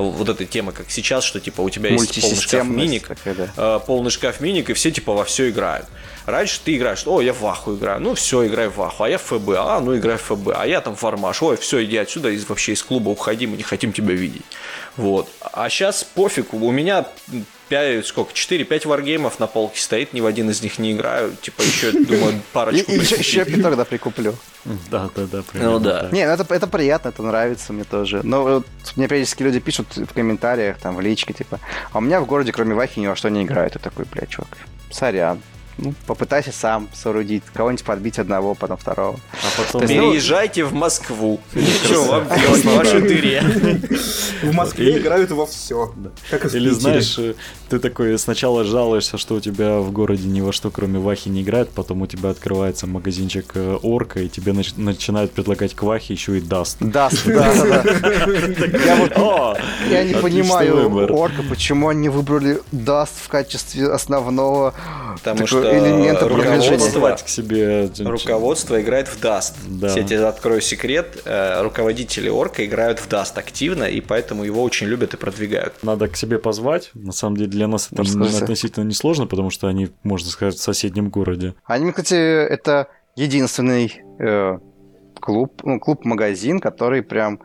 вот этой темы, как сейчас, что типа у тебя есть полный шкаф миник,
такая, да.
э, полный шкаф миник, и все типа во все играют. Раньше ты играешь, о, я в Ваху играю, ну все, играй в Ваху, а я в ФБ, а, ну играй в ФБ, а я там в Армаш, ой, все, иди отсюда, из, вообще из клуба уходи, мы не хотим тебя видеть. Вот. А сейчас пофиг, у меня 5, сколько, 4-5 варгеймов на полке стоит, ни в один из них не играю, типа еще, думаю, парочку
и еще,
прикупить.
еще пяток, да, прикуплю.
Да, да, да.
Ну да.
Не, ну это, это приятно, это нравится мне тоже. Но вот мне периодически люди пишут в комментариях, там, в личке, типа, а у меня в городе, кроме Вахи, ни во что не играют. Я такой, бля, чувак, сорян. Ну, попытайся сам соорудить, кого-нибудь подбить одного, потом второго.
А потом...
Ну,
Переезжайте в Москву. Ничего вам делать в вашей дыре.
В Москве играют во все.
Или знаешь, ты такой сначала жалуешься, что у тебя в городе ни во что, кроме Вахи, не играют, потом у тебя открывается магазинчик э, Орка, и тебе нач- начинают предлагать к Вахе еще и Dust.
Dust, да, да, да. Я вот
О,
я не понимаю. Орка, почему они выбрали Dust в качестве основного
Потому что
элемента
руководство-
продвижения.
К себе... э,
Руководство играет в Dust.
Да.
Я тебе открою секрет. э, Руководители Орка играют в Dust активно, и поэтому его очень любят и продвигают.
Надо к себе позвать. На самом деле для нас это
Расскажите.
относительно несложно, потому что они, можно сказать, в соседнем городе.
Они, кстати, это единственный э, клуб, ну, клуб-магазин, который прям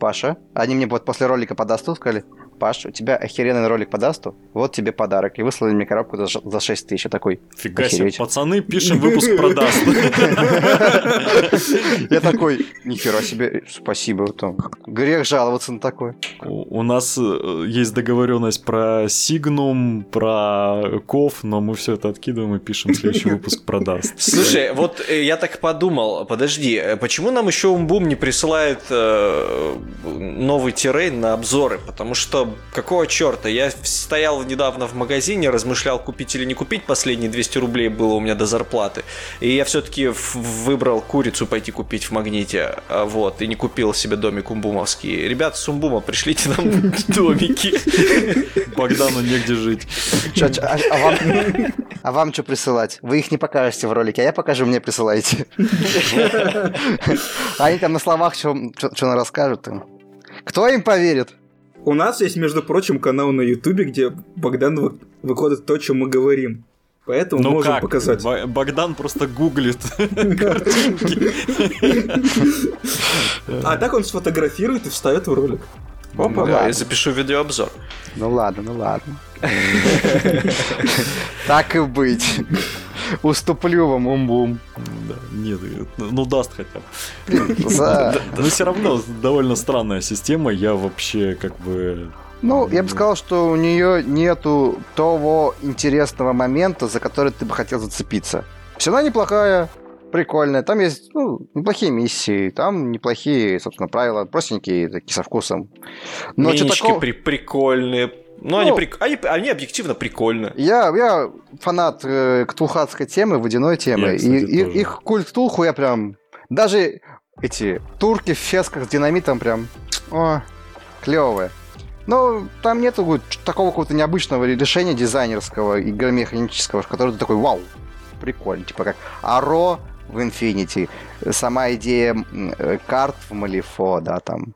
Паша, они мне вот после ролика по Dust у сказали, Паш, у тебя охеренный ролик по Dust у, вот тебе подарок. И выслали мне коробку за, за 6 тысяч. Я такой,
Фига себе, пацаны, пишем выпуск про Dust.
я такой, нихера себе, спасибо. Там. Грех жаловаться на такое.
У нас э, есть договоренность про Signum, про KoW, но мы все это откидываем и пишем следующий выпуск про Dust.
Слушай, вот э, я так подумал, подожди, э, почему нам еще Умбум не присылает новый terrain на обзоры? Потому что какого черта? Я стоял недавно в магазине, размышлял, купить или не купить. Последние 200 рублей было у меня до зарплаты. И я все-таки выбрал курицу пойти купить в магните. а, Вот, и не купил себе домик умбумовский. Ребята с Умбума, пришлите нам домики.
Богдану негде жить.
А, а вам, а вам что присылать? Вы их не покажете в ролике, а я покажу, мне присылайте. Они там на словах что расскажут им. Кто им поверит?
У нас есть, между прочим, канал на Ютубе, где Богдан вы- выкладывает то, о чем мы говорим. Поэтому
Ну
можем
как?
показать.
Бо- Богдан просто гуглит картинки.
А так он сфотографирует и вставит в ролик.
Опа,
Да, я запишу видеообзор.
Ну ладно, ну ладно. Так и быть. Уступлю вам умбум.
Да, Нет, ну даст хотя бы.
За-
Но все равно довольно странная система. Я вообще как бы...
Ну, я бы сказал, что у нее нету того интересного момента, за который ты бы хотел зацепиться. Все равно неплохая, прикольная. Там есть ну, неплохие миссии, там неплохие, собственно, правила, простенькие, такие со вкусом. Но
Минички
такого-
при- прикольные. Ну, они,
Ну.
прик- они, они объективно прикольные.
Я, я фанат э, ктулхатской темы, водяной темы.
Я,
и,
кстати,
и-
тоже.
их культ Ктулху я прям... Даже эти турки в фесках с динамитом прям... О, клевые. Но там нету такого какого-то необычного решения дизайнерского и механического, в котором ты такой, вау, прикольно. Типа как Аро в Infinity, сама идея э, карт в Малифо, да, там...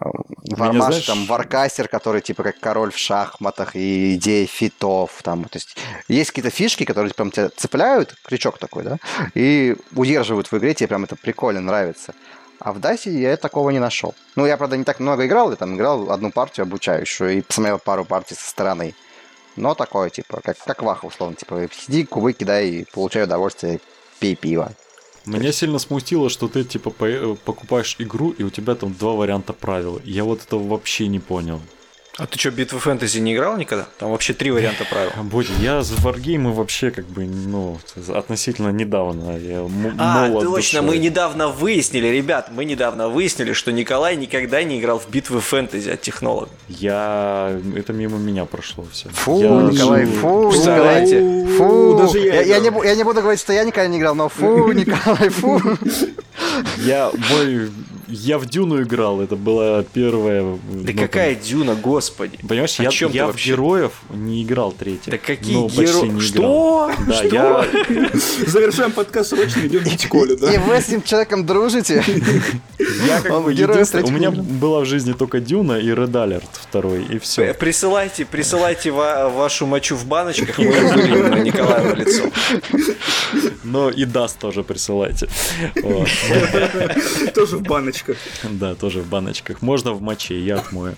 Вармаш,
знаешь-
там, Варкастер, который типа как король в шахматах, и идея фитов, там, то есть есть какие-то фишки, которые прям тебя цепляют, крючок такой, да, и удерживают в игре, тебе прям это прикольно нравится. А в Дасе я такого не нашел. Ну, я, правда, не так много играл, я там играл одну партию обучающую и посмотрел пару партий со стороны. Но такое, типа, как, как ваха, условно, типа, сиди, кубы кидай и получай удовольствие, пей пиво.
Меня сильно смутило, что ты типа э, покупаешь игру, и у тебя там два варианта правил. Я вот этого вообще не понял.
А ты что, битвы фэнтези не играл никогда? Там вообще три варианта правил.
Бодя, я с варгеймы вообще как бы, ну, относительно недавно. Я м-
А,
молод
точно,
душой.
мы недавно выяснили, ребят, мы недавно выяснили, что Николай никогда не играл в битвы фэнтези от технолога.
Я... Это мимо меня прошло все.
Фу,
я...
Николай, фу,
Представляете?
Николай, фу.
Даже я
я, я не, я не буду говорить, что я никогда не играл, но фу, Николай, фу.
Я, мой... я в Дюну играл, это была первая...
Да
ну,
какая дюна, господи.
там, Понимаешь,
О
я,
чем
я в
вообще?
героев не играл третий.
Да какие герои? Что?
Да,
Что?
я...
Завершаем подкаст срочно, идем бить Колю, да?
И вы с этим человеком дружите.
Я как бы
герой
единственный- У меня была в жизни только Дюна и Red Alert второй, и все.
Присылайте, присылайте ва- вашу мочу в баночках, мы на Николаева лицо.
Но и Даст тоже присылайте.
Тоже в баночках.
Да, тоже в баночках. Можно в моче, я отмою.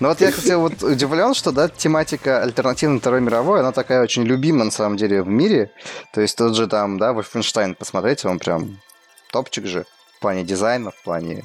Ну вот я, кстати, вот удивлен, что, да, тематика альтернативной Второй мировой, она такая очень любима, на самом деле, в мире. То есть тот же там, да, Wolfenstein, посмотрите, он прям топчик же в плане дизайна, в плане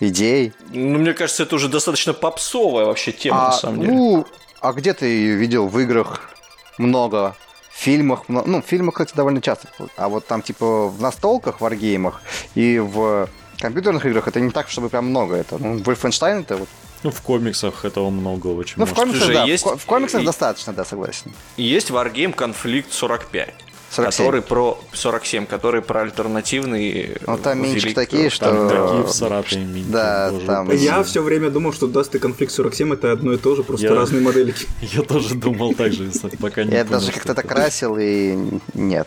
идей.
Ну, мне кажется, это уже достаточно попсовая вообще тема, на
а,
самом деле.
ну, а где ты ее видел в играх много? В фильмах, ну, в фильмах, кстати, довольно часто. А вот там, типа, в настолках, варгеймах и в компьютерных играх это не так, чтобы прям много. Это, ну, Wolfenstein это вот...
Ну, в комиксах этого много очень.
Ну, в
может.
комиксах,
Слушай,
да, в
есть-
в комиксах
и-
достаточно, да, согласен.
И Есть Wargame Conflict 45.
47.
Который про 47, который про альтернативный.
Ну, там
э,
минчики
велик-
такие, что-
Там такие в Саратове.
Да,
боже
там-.
Я все время думал, что Даст и Конфликт 47 это одно и то же, просто
Я-
разные модельки.
Я тоже думал так же, пока не
Я даже как-то это
это.
красил, и нет,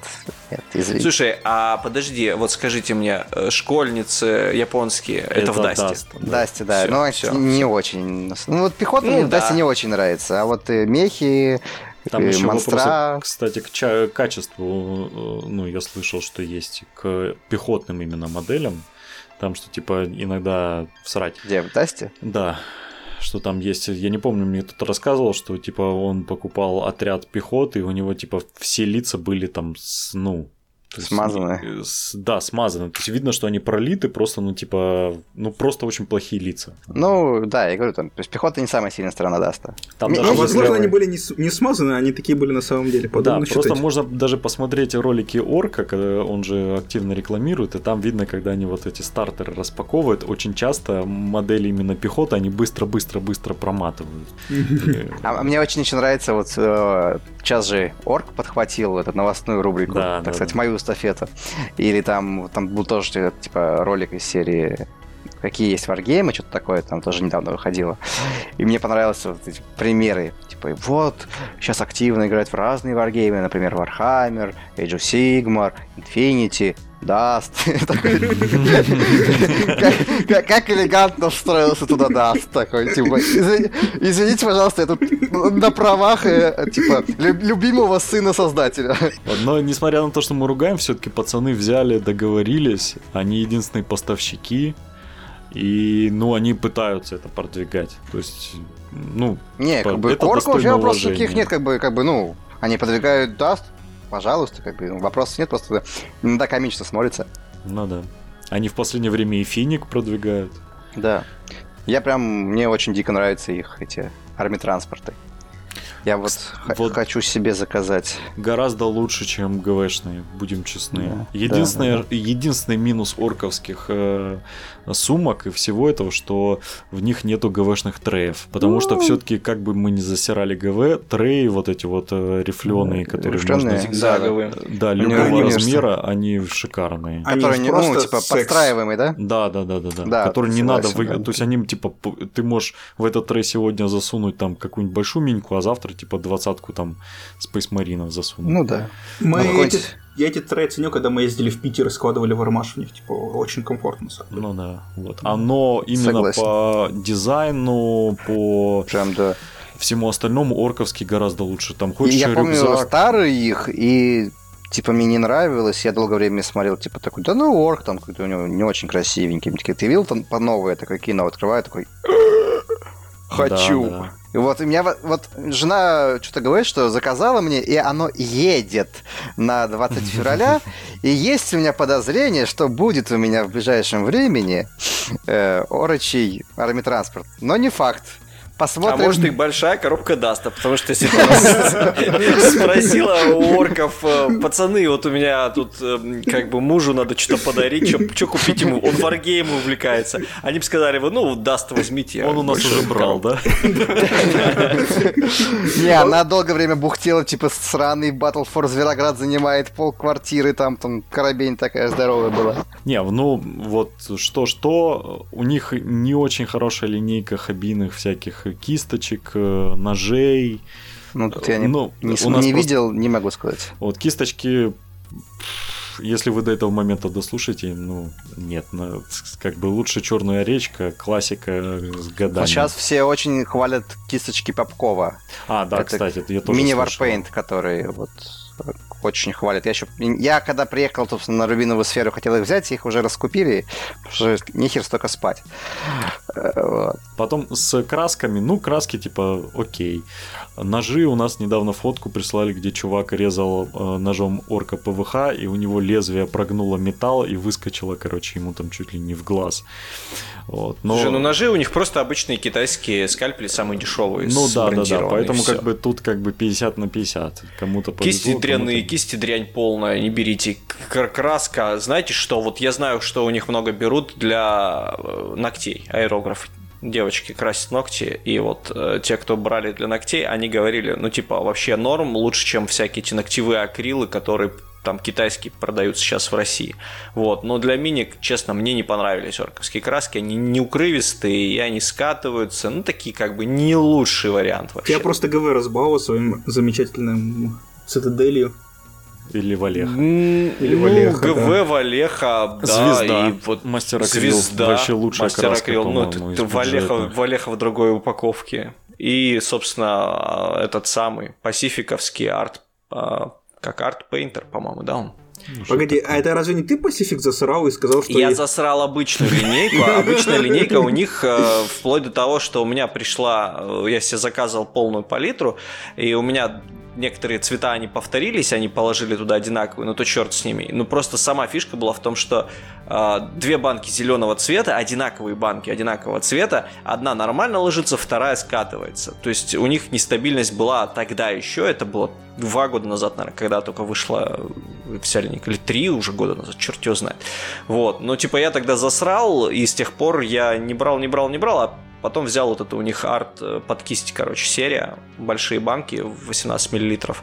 нет, извините.
Слушай, а подожди, вот скажите мне, э, школьницы японские, это, в Dust
е? Dust, да.
Dust е,
да,
но
всё,
не очень. Ну вот пехота
Ну
мне в
да.
Dust е не очень нравится, а вот э, мехи,
Там
И
еще
монстра.
вопросы, кстати, к ча- качеству, э, ну, я слышал, что есть к пехотным именно моделям. Там, что, типа, иногда всрать.
Где, в Dust е?
Да, что там есть, я не помню, мне кто-то рассказывал, что, типа, он покупал отряд пехоты, и у него, типа, все лица были там, с, ну... есть,
Смазаны.
э, с- да, смазаны. То есть видно, что они пролиты, просто, ну, типа, ну, просто очень плохие лица.
Ну, да, я говорю, там, то есть пехота не самая сильная сторона Dust
а.
Там
даже
А
Ну,
возможно,
сделай.
они были не, не смазаны, они такие были на самом деле.
Да,
Подобно
просто
считать.
можно даже посмотреть ролики Орка, когда он же активно рекламирует, и там видно, когда они вот эти стартеры распаковывают, очень часто модели именно пехоты, они быстро-быстро-быстро проматывают. Э,
А мне очень еще нравится, вот э, сейчас же Орк подхватил эту новостную рубрику, так сказать, мою эстафету. Или там, там был тоже типа ролик из серии какие есть варгеймы, что-то такое, там тоже недавно выходило. И мне понравились вот эти примеры. Типа, вот, сейчас активно играют в разные варгеймы, например, Warhammer, Age of Sigmar, Infinity. Такой, как- элегантно встроился туда Dust такой, типа, «Извини- извините, пожалуйста, я тут на правах, э, типа, лю- любимого сына создателя.
Но несмотря на то, что мы ругаем, все-таки пацаны взяли, договорились, они единственные поставщики, и, ну, они пытаются это продвигать. То есть, ну,
Не, как бы,
это
к орку вообще
достойно
вопросов никаких нет, как бы, как бы, ну, они продвигают Dust, пожалуйста, как бы, вопросов нет, просто иногда комично смотрится.
ну да. Они в последнее время и Финик продвигают.
Да. Я прям, мне очень дико нравятся их эти армитранспорты. Я вот,
вот-
хочу себе заказать.
Гораздо лучше, чем ГВшные, будем честны.
Да,
единственный,
да,
единственный минус орковских э, сумок и всего этого, что в них нету ГВшных треев. Потому что
Ну.
все-таки, как бы мы ни засирали ГВ, треи, вот эти вот э, рифленые,
Да,
которые
рифленые.
можно... Да,
Они
любого
универсальные.
размера, они шикарные.
Они
которые, не- ну,
просто
типа,
секс.
подстраиваемые, да?
Да, да, да, да, да.
Да,
Которые не надо вы...
да.
То есть они типа ты можешь в этот трей сегодня засунуть там какую-нибудь большую миньку, а завтра типа двадцатку там Space Marine засунуть.
Ну да.
Мы
Ну,
эти, я эти треи ценю, когда мы ездили в Питер и складывали в армаш в них, типа, очень комфортно. деле.
Ну да, вот. Оно именно
Согласен.
по дизайну, по
Прям, да.
всему остальному орковский гораздо лучше. Там хочешь
я помню
рюкзак.
старые их, и типа мне не нравилось, я долгое время смотрел, типа такой, да ну орк там какой-то у него не очень красивенький. Такие, Ты видел там по новое такое кино, открываю, такой, хочу.
Да, да.
И вот у меня вот, вот жена что-то говорит, что заказала мне, и оно едет на 20 февраля. И есть у меня подозрение, что будет у меня в ближайшем времени э, орочий армитранспорт. Но не факт. Посмотрим.
А может и большая коробка даста, потому что спросила у орков, э, пацаны, вот у меня тут э, как бы мужу надо что-то подарить, что купить ему, он варгейм увлекается. Они бы сказали, ну, даст возьмите.
Он у нас уже брал,
коробку».
да?
Не, она долгое время бухтела, типа, сраный Battle for Звероград занимает пол квартиры, там, там, карабень такая здоровая была.
Не, ну вот что-что, у них не очень хорошая линейка хабийных всяких кисточек, э, ножей.
Ну, тут я не,
Ну,
не,
у нас
не
просто-
видел, не могу сказать.
Вот кисточки, если вы до этого момента дослушаете, ну, нет, на- как бы лучше черная речка, классика с годами.
Вот сейчас все очень хвалят кисточки Попкова.
А, да,
это
кстати, я тоже
Мини
слышал.
Warpaint, который вот э, очень хвалят. Я, еще, я когда приехал, собственно, на Рубиновую сферу, хотел их взять, их уже раскупили, потому что нехер столько спать. Э, вот.
Потом с красками, ну, краски типа окей. Ножи у нас недавно фотку прислали, где чувак резал э, ножом орка ПВХ, и у него лезвие прогнуло металл и выскочило, короче, ему там чуть ли не в глаз. Вот. Но...
Слушай, ну ножи у них просто обычные китайские скальпели, самые дешевые.
Ну да, да, да, поэтому как бы тут как бы 50 на 50. Кому-то
Кисти
повезло,
дрянные,
кому-то-
кисти дрянь полная, не берите. Краска, знаете что, вот я знаю, что у них много берут для э, ногтей, аэрограф. Девочки красят ногти, и вот э, те, кто брали для ногтей, они говорили, ну типа вообще норм, лучше, чем всякие эти ногтевые акрилы, которые там китайские продаются сейчас в России. Вот. Но для миник, честно, мне не понравились орковские краски. Они не укрывистые, и они скатываются. Ну, такие как бы не лучший вариант вообще.
Я просто ГВ разбавил своим замечательным цитаделью.
Или Валех.
М,
Или
ну,
Валеха,
ГВ,
да.
Валеха, да,
Звезда.
и вот
Мастер Акрил.
Звезда,
Вообще лучшая
Мастер Акрил. Ну, это Валеха. Валеха в другой упаковке. и, собственно, этот самый пасификовский арт, а, как арт-пейнтер, по-моему, да, он?
Ну, Погоди, а это разве не ты Pacific засрал и сказал, что...
Я засрал обычную линейку. Обычная линейка у них э, вплоть до того, что у меня пришла... Э, я себе заказывал полную палитру, и у меня некоторые цвета они повторились, они положили туда одинаковые, но то черт с ними. Ну просто сама фишка была в том, что э, две банки зеленого цвета, одинаковые банки одинакового цвета, одна нормально ложится, вторая скатывается. То есть у них нестабильность была тогда еще, это было два года назад, наверное, когда только вышла вся линейка, или три уже года назад, черт его знает. Вот, но типа я тогда засрал, и с тех пор я не брал, не брал, не брал, а Потом взял вот это у них арт э, под кисть, короче, серия, большие банки, 18 миллилитров.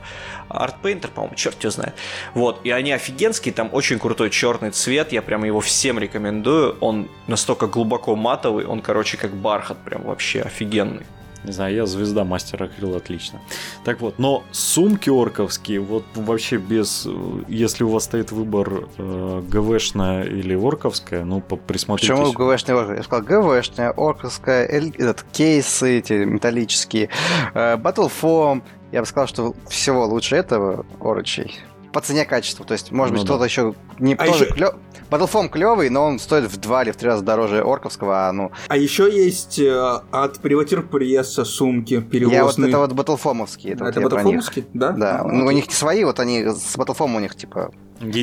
Арт Painter, по-моему, черт его знает. Вот, и они офигенские, там очень крутой черный цвет, я прям его всем рекомендую. Он настолько глубоко матовый, он, короче, как бархат, прям вообще офигенный.
Не знаю, я звезда мастер акрил, отлично. Так вот, но сумки орковские, вот вообще без... Если у вас стоит выбор э, ГВшная или орковская, ну, присмотритесь.
Почему ГВшная орковская? Я сказал ГВшная, орковская, этот, кейсы эти металлические, э, Battle Foam. Я бы сказал, что всего лучше этого орочей по цене качества. То есть, может ну, быть, да. кто-то еще не а тоже еще... клё... Battlefom клевый, но он стоит в два или в три раза дороже орковского, а ну...
А еще есть э, от Приватир Пресса сумки перевозные.
Я вот это вот Battlefomовские.
Это, это вот Battlefomовские, да?
Да, а, ну, у них не свои, вот они с Battlefom у них типа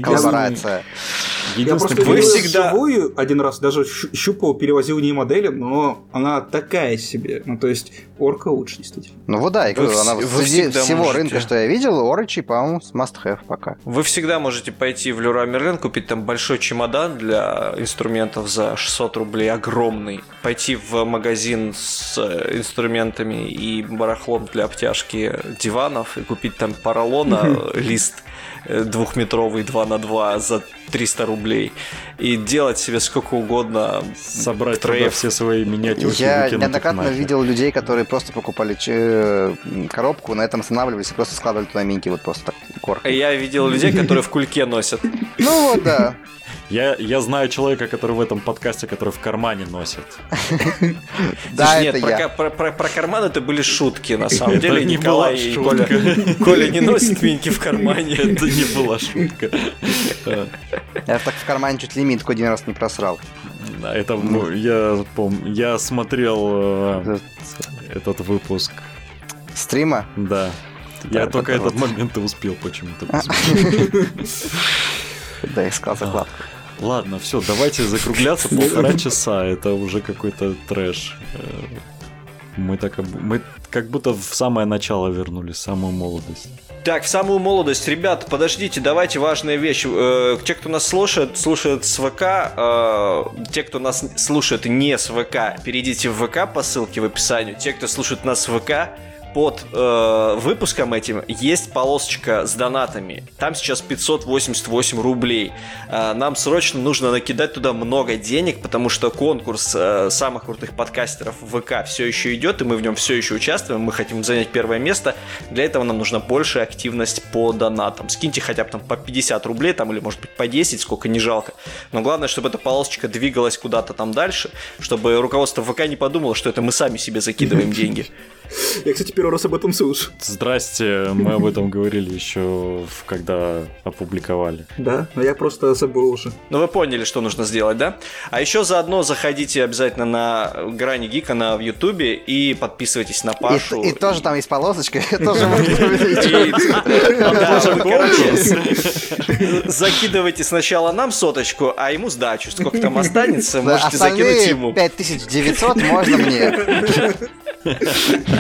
коллаборация.
Я просто вы всегда живую один раз даже щупал, перевозил не модели, но она такая себе. Ну, то есть, орка лучше, действительно.
Ну вот да, я говорю, она вы среди всего можете... рынка, что я видел, орочи, по-моему, must have пока.
Вы всегда можете пойти в Леруа Мерлен, купить там большой чемодан для инструментов за 600 рублей, огромный. Пойти в магазин с э, инструментами и барахлом для обтяжки диванов и купить там поролона, лист двухметровый 2 на 2 за 300 рублей. И делать себе сколько угодно
собрать туда все свои миниатюрки
я неоднократно видел людей которые просто покупали э, коробку на этом останавливались и просто складывали туда минки вот просто так
горкой. я видел людей которые в кульке носят.
Ну вот да
я, я знаю человека, который в этом подкасте, который в кармане носит.
Да, Нет, про карман это были шутки, на самом деле. Николай и Коля не носит минки в кармане.
Это не была шутка.
Я так в кармане чуть лимит один раз не просрал.
Это я помню. Я смотрел э, этот выпуск.
Стрима?
Да. Я только этот момент и успел почему-то посмотреть.
Да, искал закладку.
Ладно, все, давайте закругляться полтора часа. Это уже какой-то трэш. Э, мы так мы как будто в самое начало вернулись, в самую молодость.
Так, в самую молодость, ребят, подождите, давайте важная вещь. Э, те, кто нас слушает, слушают с ВК, э, те, кто нас слушает не с ВК, перейдите в ВК по ссылке в описании. Те, кто слушает нас в ВК, под э, выпуском этим есть полосочка с донатами. Там сейчас 588 рублей. Э, нам срочно нужно накидать туда много денег, потому что конкурс э, самых крутых подкастеров в ВК все еще идет, и мы в нем все еще участвуем. Мы хотим занять первое место. Для этого нам нужна большая активность по донатам. Скиньте хотя бы там по 50 рублей, там, или может быть по 10, сколько не жалко. Но главное, чтобы эта полосочка двигалась куда-то там дальше, чтобы руководство ВК не подумало, что это мы сами себе закидываем деньги.
Я, кстати, первый раз об этом слышу.
Здрасте, мы об этом говорили еще, когда опубликовали.
Да, но я просто забыл уже.
Ну вы поняли, что нужно сделать, да? А еще заодно заходите обязательно на Грани Гика на в Ютубе и подписывайтесь на Пашу.
И, и тоже там есть полосочка, тоже
Закидывайте сначала нам соточку, а ему сдачу. Сколько там останется, можете закинуть ему.
5900 можно мне.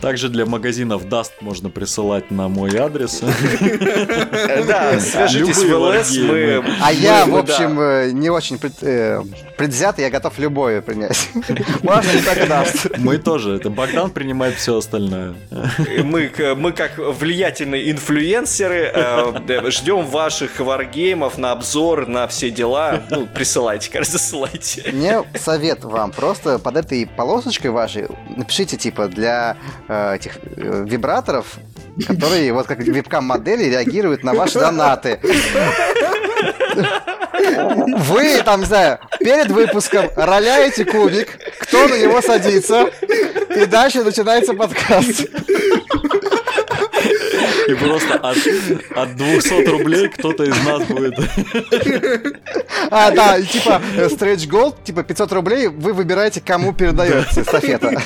Также для магазинов Dust можно присылать на мой адрес.
Да, свяжитесь в ЛС, мы...
А я, в общем, э, не очень э, предвзят, я готов любое принять. Можно не так Dust.
Мы тоже. Это Богдан принимает все остальное.
Мы, мы как влиятельные инфлюенсеры э, ждем ваших варгеймов на обзор, на все дела. Ну, присылайте, кажется, засылайте.
Мне совет вам. Просто под этой полосочкой вашей напишите, типа, для Э, этих э, вибраторов, которые вот как вебкам-модели реагируют на ваши донаты. Вы, там, не знаю, перед выпуском роляете кубик, кто на него садится? И дальше начинается подкаст.
И просто от, от 200 рублей кто-то из нас будет...
А, да, и типа э, Stretch Gold, типа 500 рублей, вы выбираете, кому передается эстафета.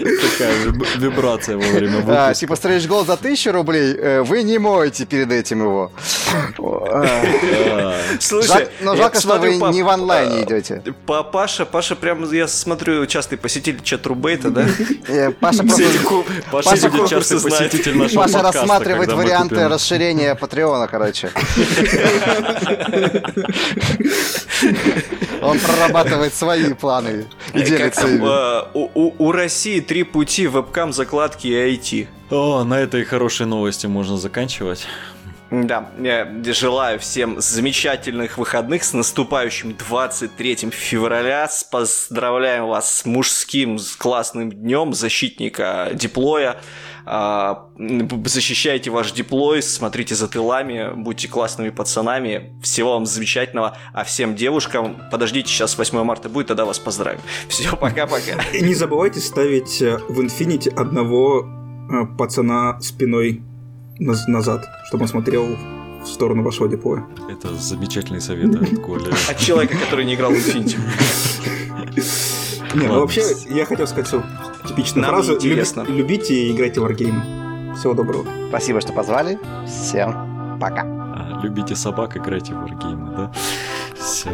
Такая вибрация во время
А,
выпуска.
типа Stretch Gold за 1000 рублей, э, вы не моете перед этим его. А,
А,
Слушай,
но жалко, что вы не в онлайне
а,
идете.
Па- Паша, Паша прям, я смотрю, частый посетитель чат Рубейта, да?
Э, Паша
Паша частый посетитель нашего
Паша рассматривает варианты расширения Патреона, короче. Он прорабатывает свои планы и
Как
делится ими.
э, у, у- у России три пути вебкам, закладки и IT.
О, на этой хорошей новости можно заканчивать.
Да, я желаю всем замечательных выходных с наступающим 23 февраля. Поздравляем вас с мужским с классным днем защитника диплоя. А, Защищайте ваш диплой, смотрите за тылами, будьте классными пацанами. Всего вам замечательного. А всем девушкам, подождите, сейчас 8 марта будет, тогда вас поздравим. Все, пока-пока.
И не забывайте ставить э, в Infinity одного э, пацана спиной назад, чтобы он смотрел в сторону вашего диплоя.
Это замечательный совет от Коли.
От человека, который не играл в Infinity.
Не, ну вообще, я хотел сказать свою типичную
Нам
фразу.
интересно.
«Люби- Любите и играйте в Wargame. Всего доброго.
Спасибо, что позвали. Всем пока.
А, Любите собак, играйте в варгеймы, да? Все.